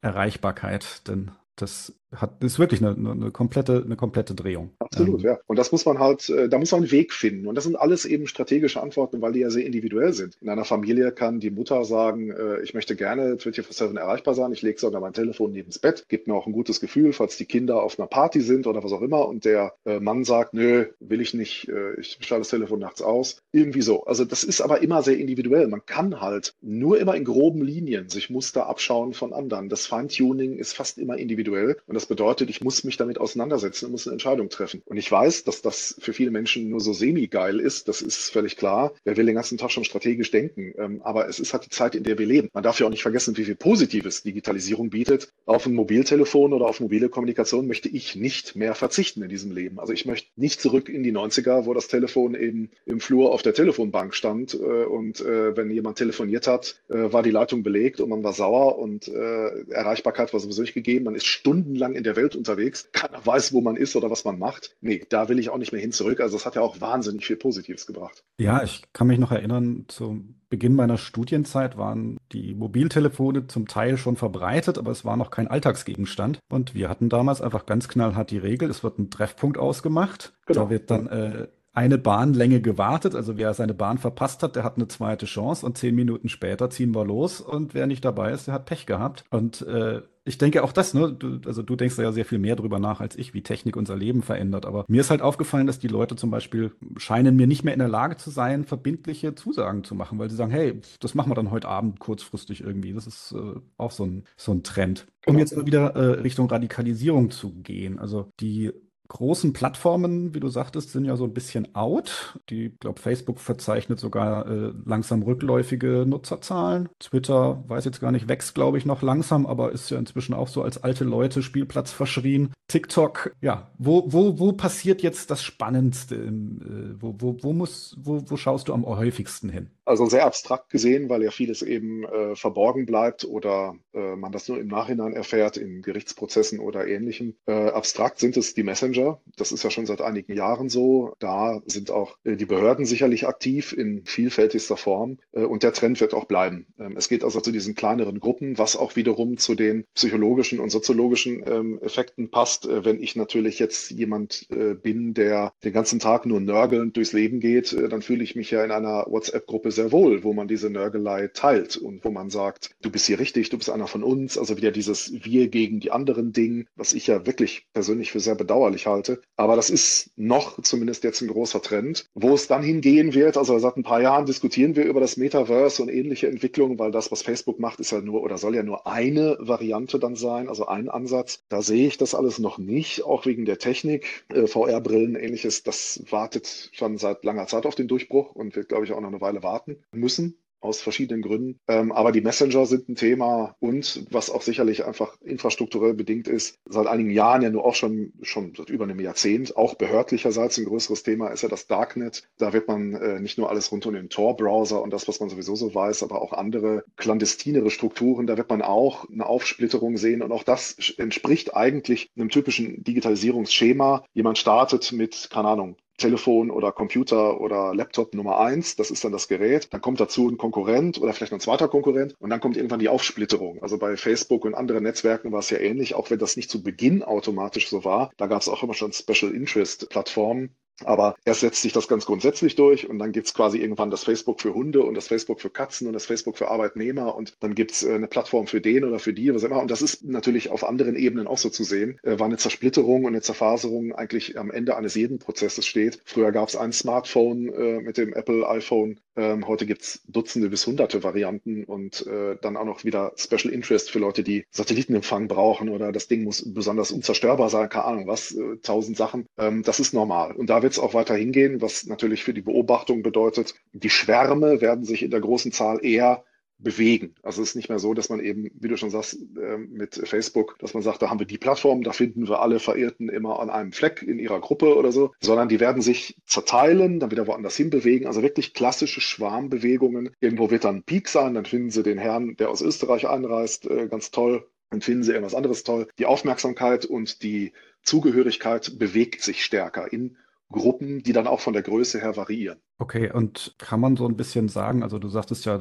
Erreichbarkeit. Denn das hat, ist wirklich eine, eine, komplette, eine komplette Drehung. Absolut, ähm, ja. Und das muss man halt, äh, da muss man einen Weg finden. Und das sind alles eben strategische Antworten, weil die ja sehr individuell sind. In einer Familie kann die Mutter sagen, äh, ich möchte gerne 24-7 erreichbar sein, ich lege sogar mein Telefon neben das Bett, gibt mir auch ein gutes Gefühl, falls die Kinder auf einer Party sind oder was auch immer und der äh, Mann sagt, nö, will ich nicht, ich schalte das Telefon nachts aus. Irgendwie so. Also das ist aber immer sehr individuell. Man kann halt nur immer in groben Linien sich Muster abschauen von anderen. Das Feintuning ist fast immer individuell und das bedeutet, ich muss mich damit auseinandersetzen und muss eine Entscheidung treffen. Und ich weiß, dass das für viele Menschen nur so semi-geil ist. Das ist völlig klar. Wer will den ganzen Tag schon strategisch denken? Ähm, aber es ist halt die Zeit, in der wir leben. Man darf ja auch nicht vergessen, wie viel Positives Digitalisierung bietet. Auf ein Mobiltelefon oder auf mobile Kommunikation möchte ich nicht mehr verzichten in diesem Leben. Also ich möchte nicht zurück in die 90er, wo das Telefon eben im Flur auf der Telefonbank stand äh, und äh, wenn jemand telefoniert hat, äh, war die Leitung belegt und man war sauer und Erreichbarkeit war sowieso nicht gegeben. Man ist stundenlang lang in der Welt unterwegs, keiner weiß, wo man ist oder was man macht. Nee, da will ich auch nicht mehr hin zurück. Also es hat ja auch wahnsinnig viel Positives gebracht. Ja, ich kann mich noch erinnern, zum Beginn meiner Studienzeit waren die Mobiltelefone zum Teil schon verbreitet, aber es war noch kein Alltagsgegenstand. Und wir hatten damals einfach ganz knallhart die Regel, es wird ein Treffpunkt ausgemacht. Genau. Da wird dann äh, eine Bahnlänge gewartet. Also wer seine Bahn verpasst hat, der hat eine zweite Chance und zehn Minuten später ziehen wir los und wer nicht dabei ist, der hat Pech gehabt. Und äh, ich denke auch das, ne? Du, also du denkst da ja sehr viel mehr drüber nach als ich, wie Technik unser Leben verändert. Aber mir ist halt aufgefallen, dass die Leute zum Beispiel scheinen mir nicht mehr in der Lage zu sein, verbindliche Zusagen zu machen, weil sie sagen, hey, das machen wir dann heute Abend kurzfristig irgendwie. Das ist äh, auch so ein, so ein Trend. Um genau. jetzt mal wieder äh, Richtung Radikalisierung zu gehen. Also die großen Plattformen, wie du sagtest, sind ja so ein bisschen out. Die, glaube Facebook verzeichnet sogar äh, langsam rückläufige Nutzerzahlen. Twitter, weiß jetzt gar nicht, wächst, glaube ich, noch langsam, aber ist ja inzwischen auch so als alte Leute Spielplatz verschrien. TikTok, ja, wo, wo, wo passiert jetzt das Spannendste? Im, äh, wo, wo, wo, muss, wo, wo schaust du am häufigsten hin? Also sehr abstrakt gesehen, weil ja vieles eben äh, verborgen bleibt oder äh, man das nur im Nachhinein erfährt in Gerichtsprozessen oder ähnlichem. Äh, abstrakt sind es die Messenger. Das ist ja schon seit einigen Jahren so. Da sind auch äh, die Behörden sicherlich aktiv in vielfältigster Form äh, und der Trend wird auch bleiben. Ähm, es geht also zu diesen kleineren Gruppen, was auch wiederum zu den psychologischen und soziologischen ähm, Effekten passt. Äh, wenn ich natürlich jetzt jemand bin, der den ganzen Tag nur nörgelnd durchs Leben geht, dann fühle ich mich ja in einer WhatsApp-Gruppe sehr wohl, wo man diese Nörgelei teilt und wo man sagt, du bist hier richtig, du bist einer von uns. Also wieder dieses Wir gegen die anderen Ding, was ich ja wirklich persönlich für sehr bedauerlich halte. Aber das ist noch zumindest jetzt ein großer Trend. Wo es dann hingehen wird, also seit ein paar Jahren diskutieren wir über das Metaverse und ähnliche Entwicklungen, weil das, was Facebook macht, ist ja nur oder soll ja nur eine Variante dann sein, also ein Ansatz. Da sehe ich das alles noch nicht, auch wegen der Technik, äh, VR-Brillen, ähnliches. Das wartet schon seit langer Zeit auf den Durchbruch und wird, glaube ich, auch noch eine Weile warten müssen aus verschiedenen Gründen. Ähm, aber die Messenger sind ein Thema und was auch sicherlich einfach infrastrukturell bedingt ist, seit einigen Jahren ja nur auch schon, schon seit über einem Jahrzehnt, auch behördlicherseits ein größeres Thema ist ja das Darknet. Da wird man äh, nicht nur alles rund um den Tor-Browser und das, was man sowieso so weiß, aber auch andere klandestinere Strukturen. Da wird man auch eine Aufsplitterung sehen und auch das entspricht eigentlich einem typischen Digitalisierungsschema. Jemand startet mit, keine Ahnung, Telefon oder Computer oder Laptop Nummer eins, das ist dann das Gerät. Dann kommt dazu ein Konkurrent oder vielleicht ein zweiter Konkurrent und dann kommt irgendwann die Aufsplitterung. Also bei Facebook und anderen Netzwerken war es ja ähnlich, auch wenn das nicht zu Beginn automatisch so war. Da gab es auch immer schon Special Interest Plattformen, aber erst setzt sich das ganz grundsätzlich durch und dann gibt's quasi irgendwann das Facebook für Hunde und das Facebook für Katzen und das Facebook für Arbeitnehmer und dann gibt's äh, eine Plattform für den oder für die, was immer. Und das ist natürlich auf anderen Ebenen auch so zu sehen, äh, war eine Zersplitterung und eine Zerfaserung eigentlich am Ende eines jeden Prozesses steht. Früher gab's ein Smartphone äh, mit dem Apple iPhone ähm, heute gibt's Dutzende bis Hunderte Varianten und äh, dann auch noch wieder Special Interest für Leute, die Satellitenempfang brauchen oder das Ding muss besonders unzerstörbar sein, keine Ahnung was, äh, tausend Sachen. Ähm, das ist normal. Und da wird es auch weiter hingehen, was natürlich für die Beobachtung bedeutet, die Schwärme werden sich in der großen Zahl eher bewegen. Also es ist nicht mehr so, dass man eben, wie du schon sagst, ähm, mit Facebook, dass man sagt, da haben wir die Plattform, da finden wir alle Verirrten immer an einem Fleck in ihrer Gruppe oder so, sondern die werden sich zerteilen, dann wieder woanders hin bewegen. Also wirklich klassische Schwarmbewegungen. Irgendwo wird dann ein Peak sein, dann finden sie den Herrn, der aus Österreich einreist, äh, ganz toll. Dann finden sie irgendwas anderes toll. Die Aufmerksamkeit und die Zugehörigkeit bewegt sich stärker in Gruppen, die dann auch von der Größe her variieren. Okay, und kann man so ein bisschen sagen, also du sagtest ja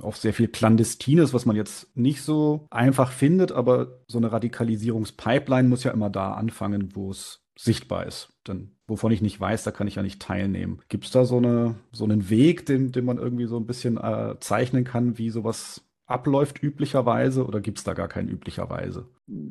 auch sehr viel Klandestines, was man jetzt nicht so einfach findet, aber so eine Radikalisierungspipeline muss ja immer da anfangen, wo es sichtbar ist. Denn wovon ich nicht weiß, da kann ich ja nicht teilnehmen. Gibt es da so, eine, so einen Weg, den, den man irgendwie so ein bisschen äh, zeichnen kann, wie sowas abläuft üblicherweise oder gibt es da gar keinen üblicherweise?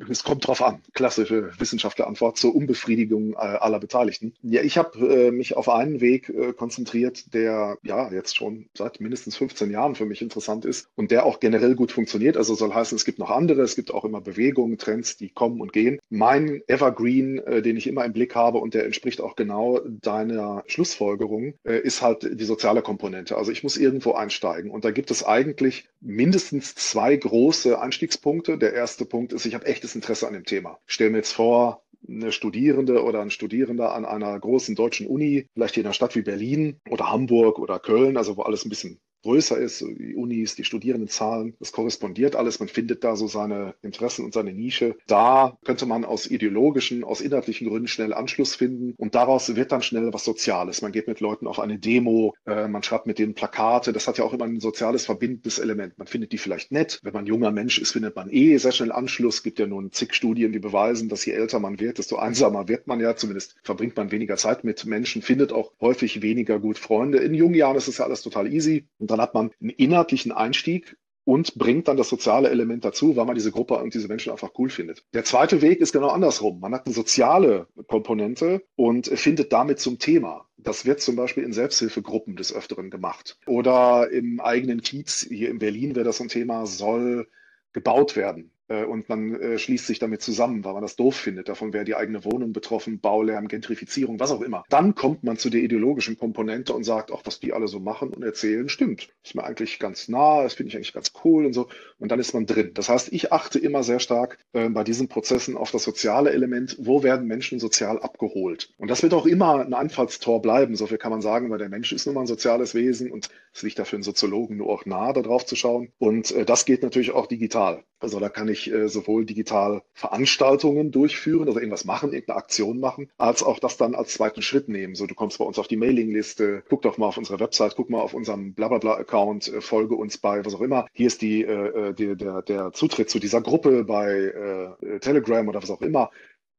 Es kommt drauf an. Klassische Wissenschaftlerantwort zur Unbefriedigung äh, aller Beteiligten. Ja, ich habe äh, mich auf einen Weg äh, konzentriert, der ja jetzt schon seit mindestens 15 Jahren für mich interessant ist und der auch generell gut funktioniert. Also soll heißen, es gibt noch andere, es gibt auch immer Bewegungen, Trends, die kommen und gehen. Mein Evergreen, äh, den ich immer im Blick habe und der entspricht auch genau deiner Schlussfolgerung, äh, ist halt die soziale Komponente. Also ich muss irgendwo einsteigen und da gibt es eigentlich mindestens zwei große Einstiegspunkte. Der erste Punkt ist, ich habe echtes Interesse an dem Thema. Ich stelle mir jetzt vor, eine Studierende oder ein Studierender an einer großen deutschen Uni, vielleicht hier in einer Stadt wie Berlin oder Hamburg oder Köln, also wo alles ein bisschen größer ist, die Unis, die Studierendenzahlen, das korrespondiert alles, man findet da so seine Interessen und seine Nische. Da könnte man aus ideologischen, aus inhaltlichen Gründen schnell Anschluss finden und daraus wird dann schnell was Soziales. Man geht mit Leuten auf eine Demo, äh, man schreibt mit denen Plakate, das hat ja auch immer ein soziales verbindendes Element. Man findet die vielleicht nett. Wenn man junger Mensch ist, findet man eh sehr schnell Anschluss. Gibt ja nun zig Studien, die beweisen, dass je älter man wird, desto einsamer wird man ja, zumindest verbringt man weniger Zeit mit Menschen, findet auch häufig weniger gut Freunde. In jungen Jahren ist es ja alles total easy. Und dann hat man einen inhaltlichen Einstieg und bringt dann das soziale Element dazu, weil man diese Gruppe und diese Menschen einfach cool findet. Der zweite Weg ist genau andersrum. Man hat eine soziale Komponente und findet damit zum Thema. Das wird zum Beispiel in Selbsthilfegruppen des Öfteren gemacht. Oder im eigenen Kiez, hier in Berlin wäre das ein Thema, soll gebaut werden und man äh, schließt sich damit zusammen, weil man das doof findet. Davon wäre die eigene Wohnung betroffen, Baulärm, Gentrifizierung, was auch immer. Dann kommt man zu der ideologischen Komponente und sagt, auch was die alle so machen und erzählen, stimmt. Ist mir eigentlich ganz nah, das finde ich eigentlich ganz cool und so. Und dann ist man drin. Das heißt, ich achte immer sehr stark äh, bei diesen Prozessen auf das soziale Element. Wo werden Menschen sozial abgeholt? Und das wird auch immer ein Einfallstor bleiben. So viel kann man sagen, weil der Mensch ist nun mal ein soziales Wesen und es liegt dafür einen Soziologen nur auch nahe, darauf zu schauen. Und äh, das geht natürlich auch digital. Also da kann ich äh, sowohl digital Veranstaltungen durchführen, also irgendwas machen, irgendeine Aktion machen, als auch das dann als zweiten Schritt nehmen. So, du kommst bei uns auf die Mailingliste, guck doch mal auf unsere Website, guck mal auf unserem Blablabla-Account, äh, folge uns bei was auch immer. Hier ist die, äh, äh der, der Zutritt zu dieser Gruppe bei äh, Telegram oder was auch immer.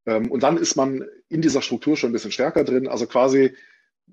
Ähm, und dann ist man in dieser Struktur schon ein bisschen stärker drin. Also quasi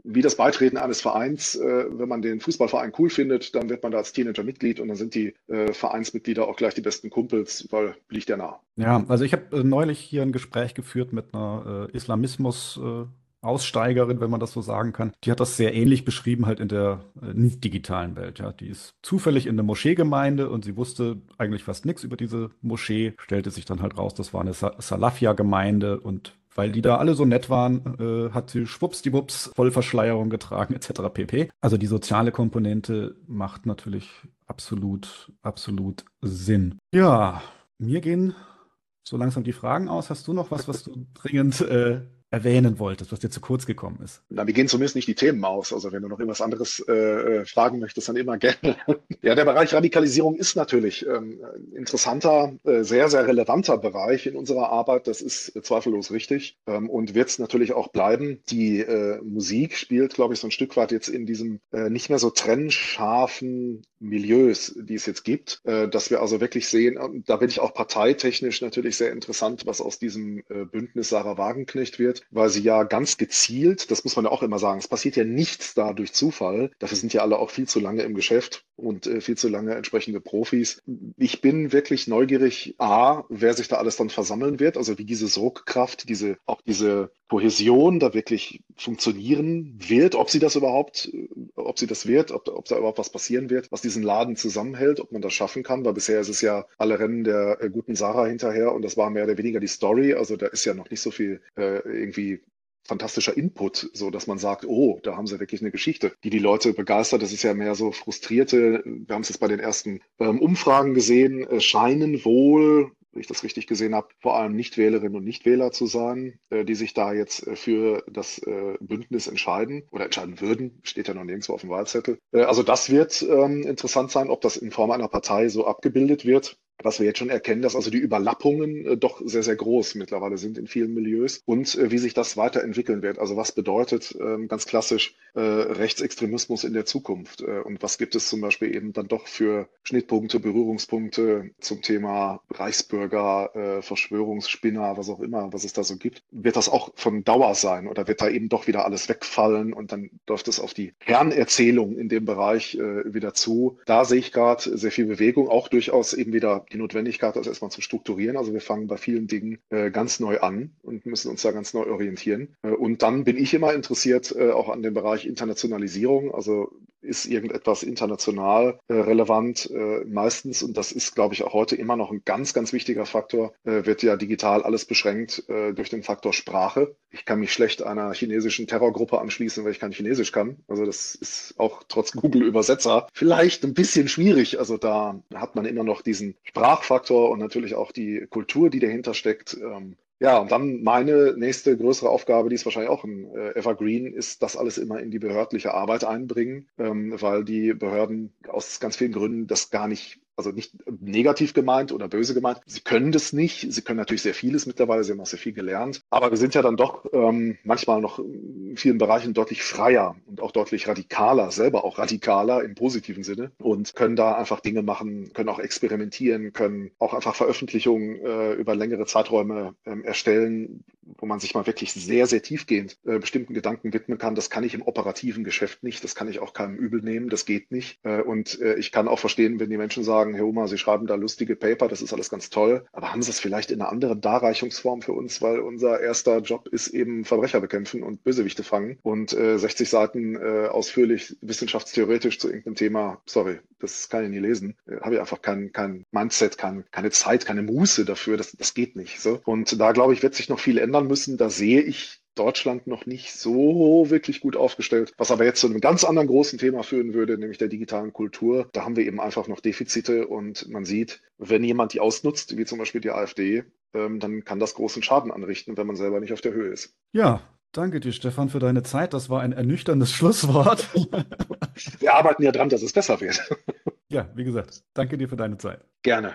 wie das Beitreten eines Vereins, äh, wenn man den Fußballverein cool findet, dann wird man da als Teenager Mitglied und dann sind die äh, Vereinsmitglieder auch gleich die besten Kumpels, weil liegt ja nah. Ja, also ich habe äh, neulich hier ein Gespräch geführt mit einer äh, Islamismus- äh, Aussteigerin, wenn man das so sagen kann. Die hat das sehr ähnlich beschrieben, halt in der äh, nicht digitalen Welt. Ja. Die ist zufällig in der Moscheegemeinde und sie wusste eigentlich fast nichts über diese Moschee. Stellte sich dann halt raus, das war eine Salafia-Gemeinde und weil die da alle so nett waren, äh, hat sie schwuppsdiwupps Vollverschleierung getragen etc. pp. Also die soziale Komponente macht natürlich absolut, absolut Sinn. Ja, mir gehen so langsam die Fragen aus. Hast du noch was, was du dringend äh, erwähnen wolltest, was dir zu kurz gekommen ist? Na, wir gehen zumindest nicht die Themen aus. Also wenn du noch irgendwas anderes äh, äh fragen möchtest, dann immer gerne. ja, der Bereich Radikalisierung ist natürlich ähm, interessanter, äh, sehr, sehr relevanter Bereich in unserer Arbeit. Das ist äh, zweifellos richtig ähm, und wird es natürlich auch bleiben. Die äh, Musik spielt, glaube ich, so ein Stück weit jetzt in diesem äh, nicht mehr so trennscharfen Milieus, die es jetzt gibt, dass wir also wirklich sehen, da bin ich auch parteitechnisch natürlich sehr interessant, was aus diesem Bündnis Sarah Wagenknecht wird weil sie ja ganz gezielt, das muss man ja auch immer sagen, es passiert ja nichts da durch Zufall. Dafür sind ja alle auch viel zu lange im Geschäft und äh, viel zu lange entsprechende Profis. Ich bin wirklich neugierig, A, wer sich da alles dann versammeln wird, also wie diese Sogkraft, diese, auch diese Kohäsion da wirklich funktionieren wird, ob sie das überhaupt, ob sie das wird, ob, ob da überhaupt was passieren wird, was diesen Laden zusammenhält, ob man das schaffen kann, weil bisher ist es ja alle Rennen der äh, guten Sarah hinterher und das war mehr oder weniger die Story, also da ist ja noch nicht so viel äh, irgendwie fantastischer Input, so dass man sagt, oh, da haben sie wirklich eine Geschichte, die die Leute begeistert. Das ist ja mehr so frustrierte. Wir haben es jetzt bei den ersten ähm, Umfragen gesehen, äh, scheinen wohl wenn ich das richtig gesehen habe, vor allem Nichtwählerinnen und Nichtwähler zu sein, äh, die sich da jetzt äh, für das äh, Bündnis entscheiden oder entscheiden würden. Steht ja noch nirgendwo auf dem Wahlzettel. Also das wird ähm, interessant sein, ob das in Form einer Partei so abgebildet wird was wir jetzt schon erkennen, dass also die Überlappungen äh, doch sehr, sehr groß mittlerweile sind in vielen Milieus und äh, wie sich das weiterentwickeln wird. Also was bedeutet ähm, ganz klassisch äh, Rechtsextremismus in der Zukunft und was gibt es zum Beispiel eben dann doch für Schnittpunkte, Berührungspunkte zum Thema Reichsbürger, Verschwörungsspinner, was auch immer, was es da so gibt. Wird das auch von Dauer sein oder wird da eben doch wieder alles wegfallen und dann läuft es auf die Kernerzählung in dem Bereich wieder zu. Da sehe ich gerade sehr viel Bewegung, auch durchaus eben wieder die Notwendigkeit, das erstmal zu strukturieren. Also wir fangen bei vielen Dingen äh, ganz neu an und müssen uns da ganz neu orientieren. Äh, und dann bin ich immer interessiert äh, auch an dem Bereich Internationalisierung. Also ist irgendetwas international äh, relevant äh, meistens und das ist, glaube ich, auch heute immer noch ein ganz, ganz wichtiger Faktor. Äh, wird ja digital alles beschränkt äh, durch den Faktor Sprache. Ich kann mich schlecht einer chinesischen Terrorgruppe anschließen, weil ich kein Chinesisch kann. Also das ist auch trotz Google Übersetzer vielleicht ein bisschen schwierig. Also da hat man immer noch diesen Sprachfaktor und natürlich auch die Kultur, die dahinter steckt. Ähm, ja, und dann meine nächste größere Aufgabe, die ist wahrscheinlich auch ein äh, Evergreen, ist das alles immer in die behördliche Arbeit einbringen, ähm, weil die Behörden aus ganz vielen Gründen das gar nicht also nicht negativ gemeint oder böse gemeint. Sie können das nicht. Sie können natürlich sehr vieles mittlerweile. Sie haben auch sehr viel gelernt. Aber wir sind ja dann doch ähm, manchmal noch in vielen Bereichen deutlich freier und auch deutlich radikaler, selber auch radikaler im positiven Sinne und können da einfach Dinge machen, können auch experimentieren, können auch einfach Veröffentlichungen äh, über längere Zeiträume ähm, erstellen, wo man sich mal wirklich sehr, sehr tiefgehend äh, bestimmten Gedanken widmen kann. Das kann ich im operativen Geschäft nicht. Das kann ich auch keinem übel nehmen. Das geht nicht. Äh, und äh, ich kann auch verstehen, wenn die Menschen sagen, Herr Oma, Sie schreiben da lustige Paper, das ist alles ganz toll. Aber haben Sie es vielleicht in einer anderen Darreichungsform für uns? Weil unser erster Job ist eben Verbrecher bekämpfen und Bösewichte fangen. Und 60 äh, Seiten äh, ausführlich wissenschaftstheoretisch zu irgendeinem Thema, sorry, das kann ich nie lesen. Äh, Habe ich einfach kein, kein Mindset, kein, keine Zeit, keine Muße dafür. Das, das geht nicht. So. Und da glaube ich, wird sich noch viel ändern müssen. Da sehe ich Deutschland noch nicht so wirklich gut aufgestellt. Was aber jetzt zu einem ganz anderen großen Thema führen würde, nämlich der digitalen Kultur. Da haben wir eben einfach noch Defizite und man sieht, wenn jemand die ausnutzt, wie zum Beispiel die AfD, ähm, dann kann das großen Schaden anrichten, wenn man selber nicht auf der Höhe ist. Ja, danke dir, Stefan, für deine Zeit. Das war ein ernüchterndes Schlusswort. wir arbeiten ja dran, dass es besser wird. ja, wie gesagt, danke dir für deine Zeit. Gerne.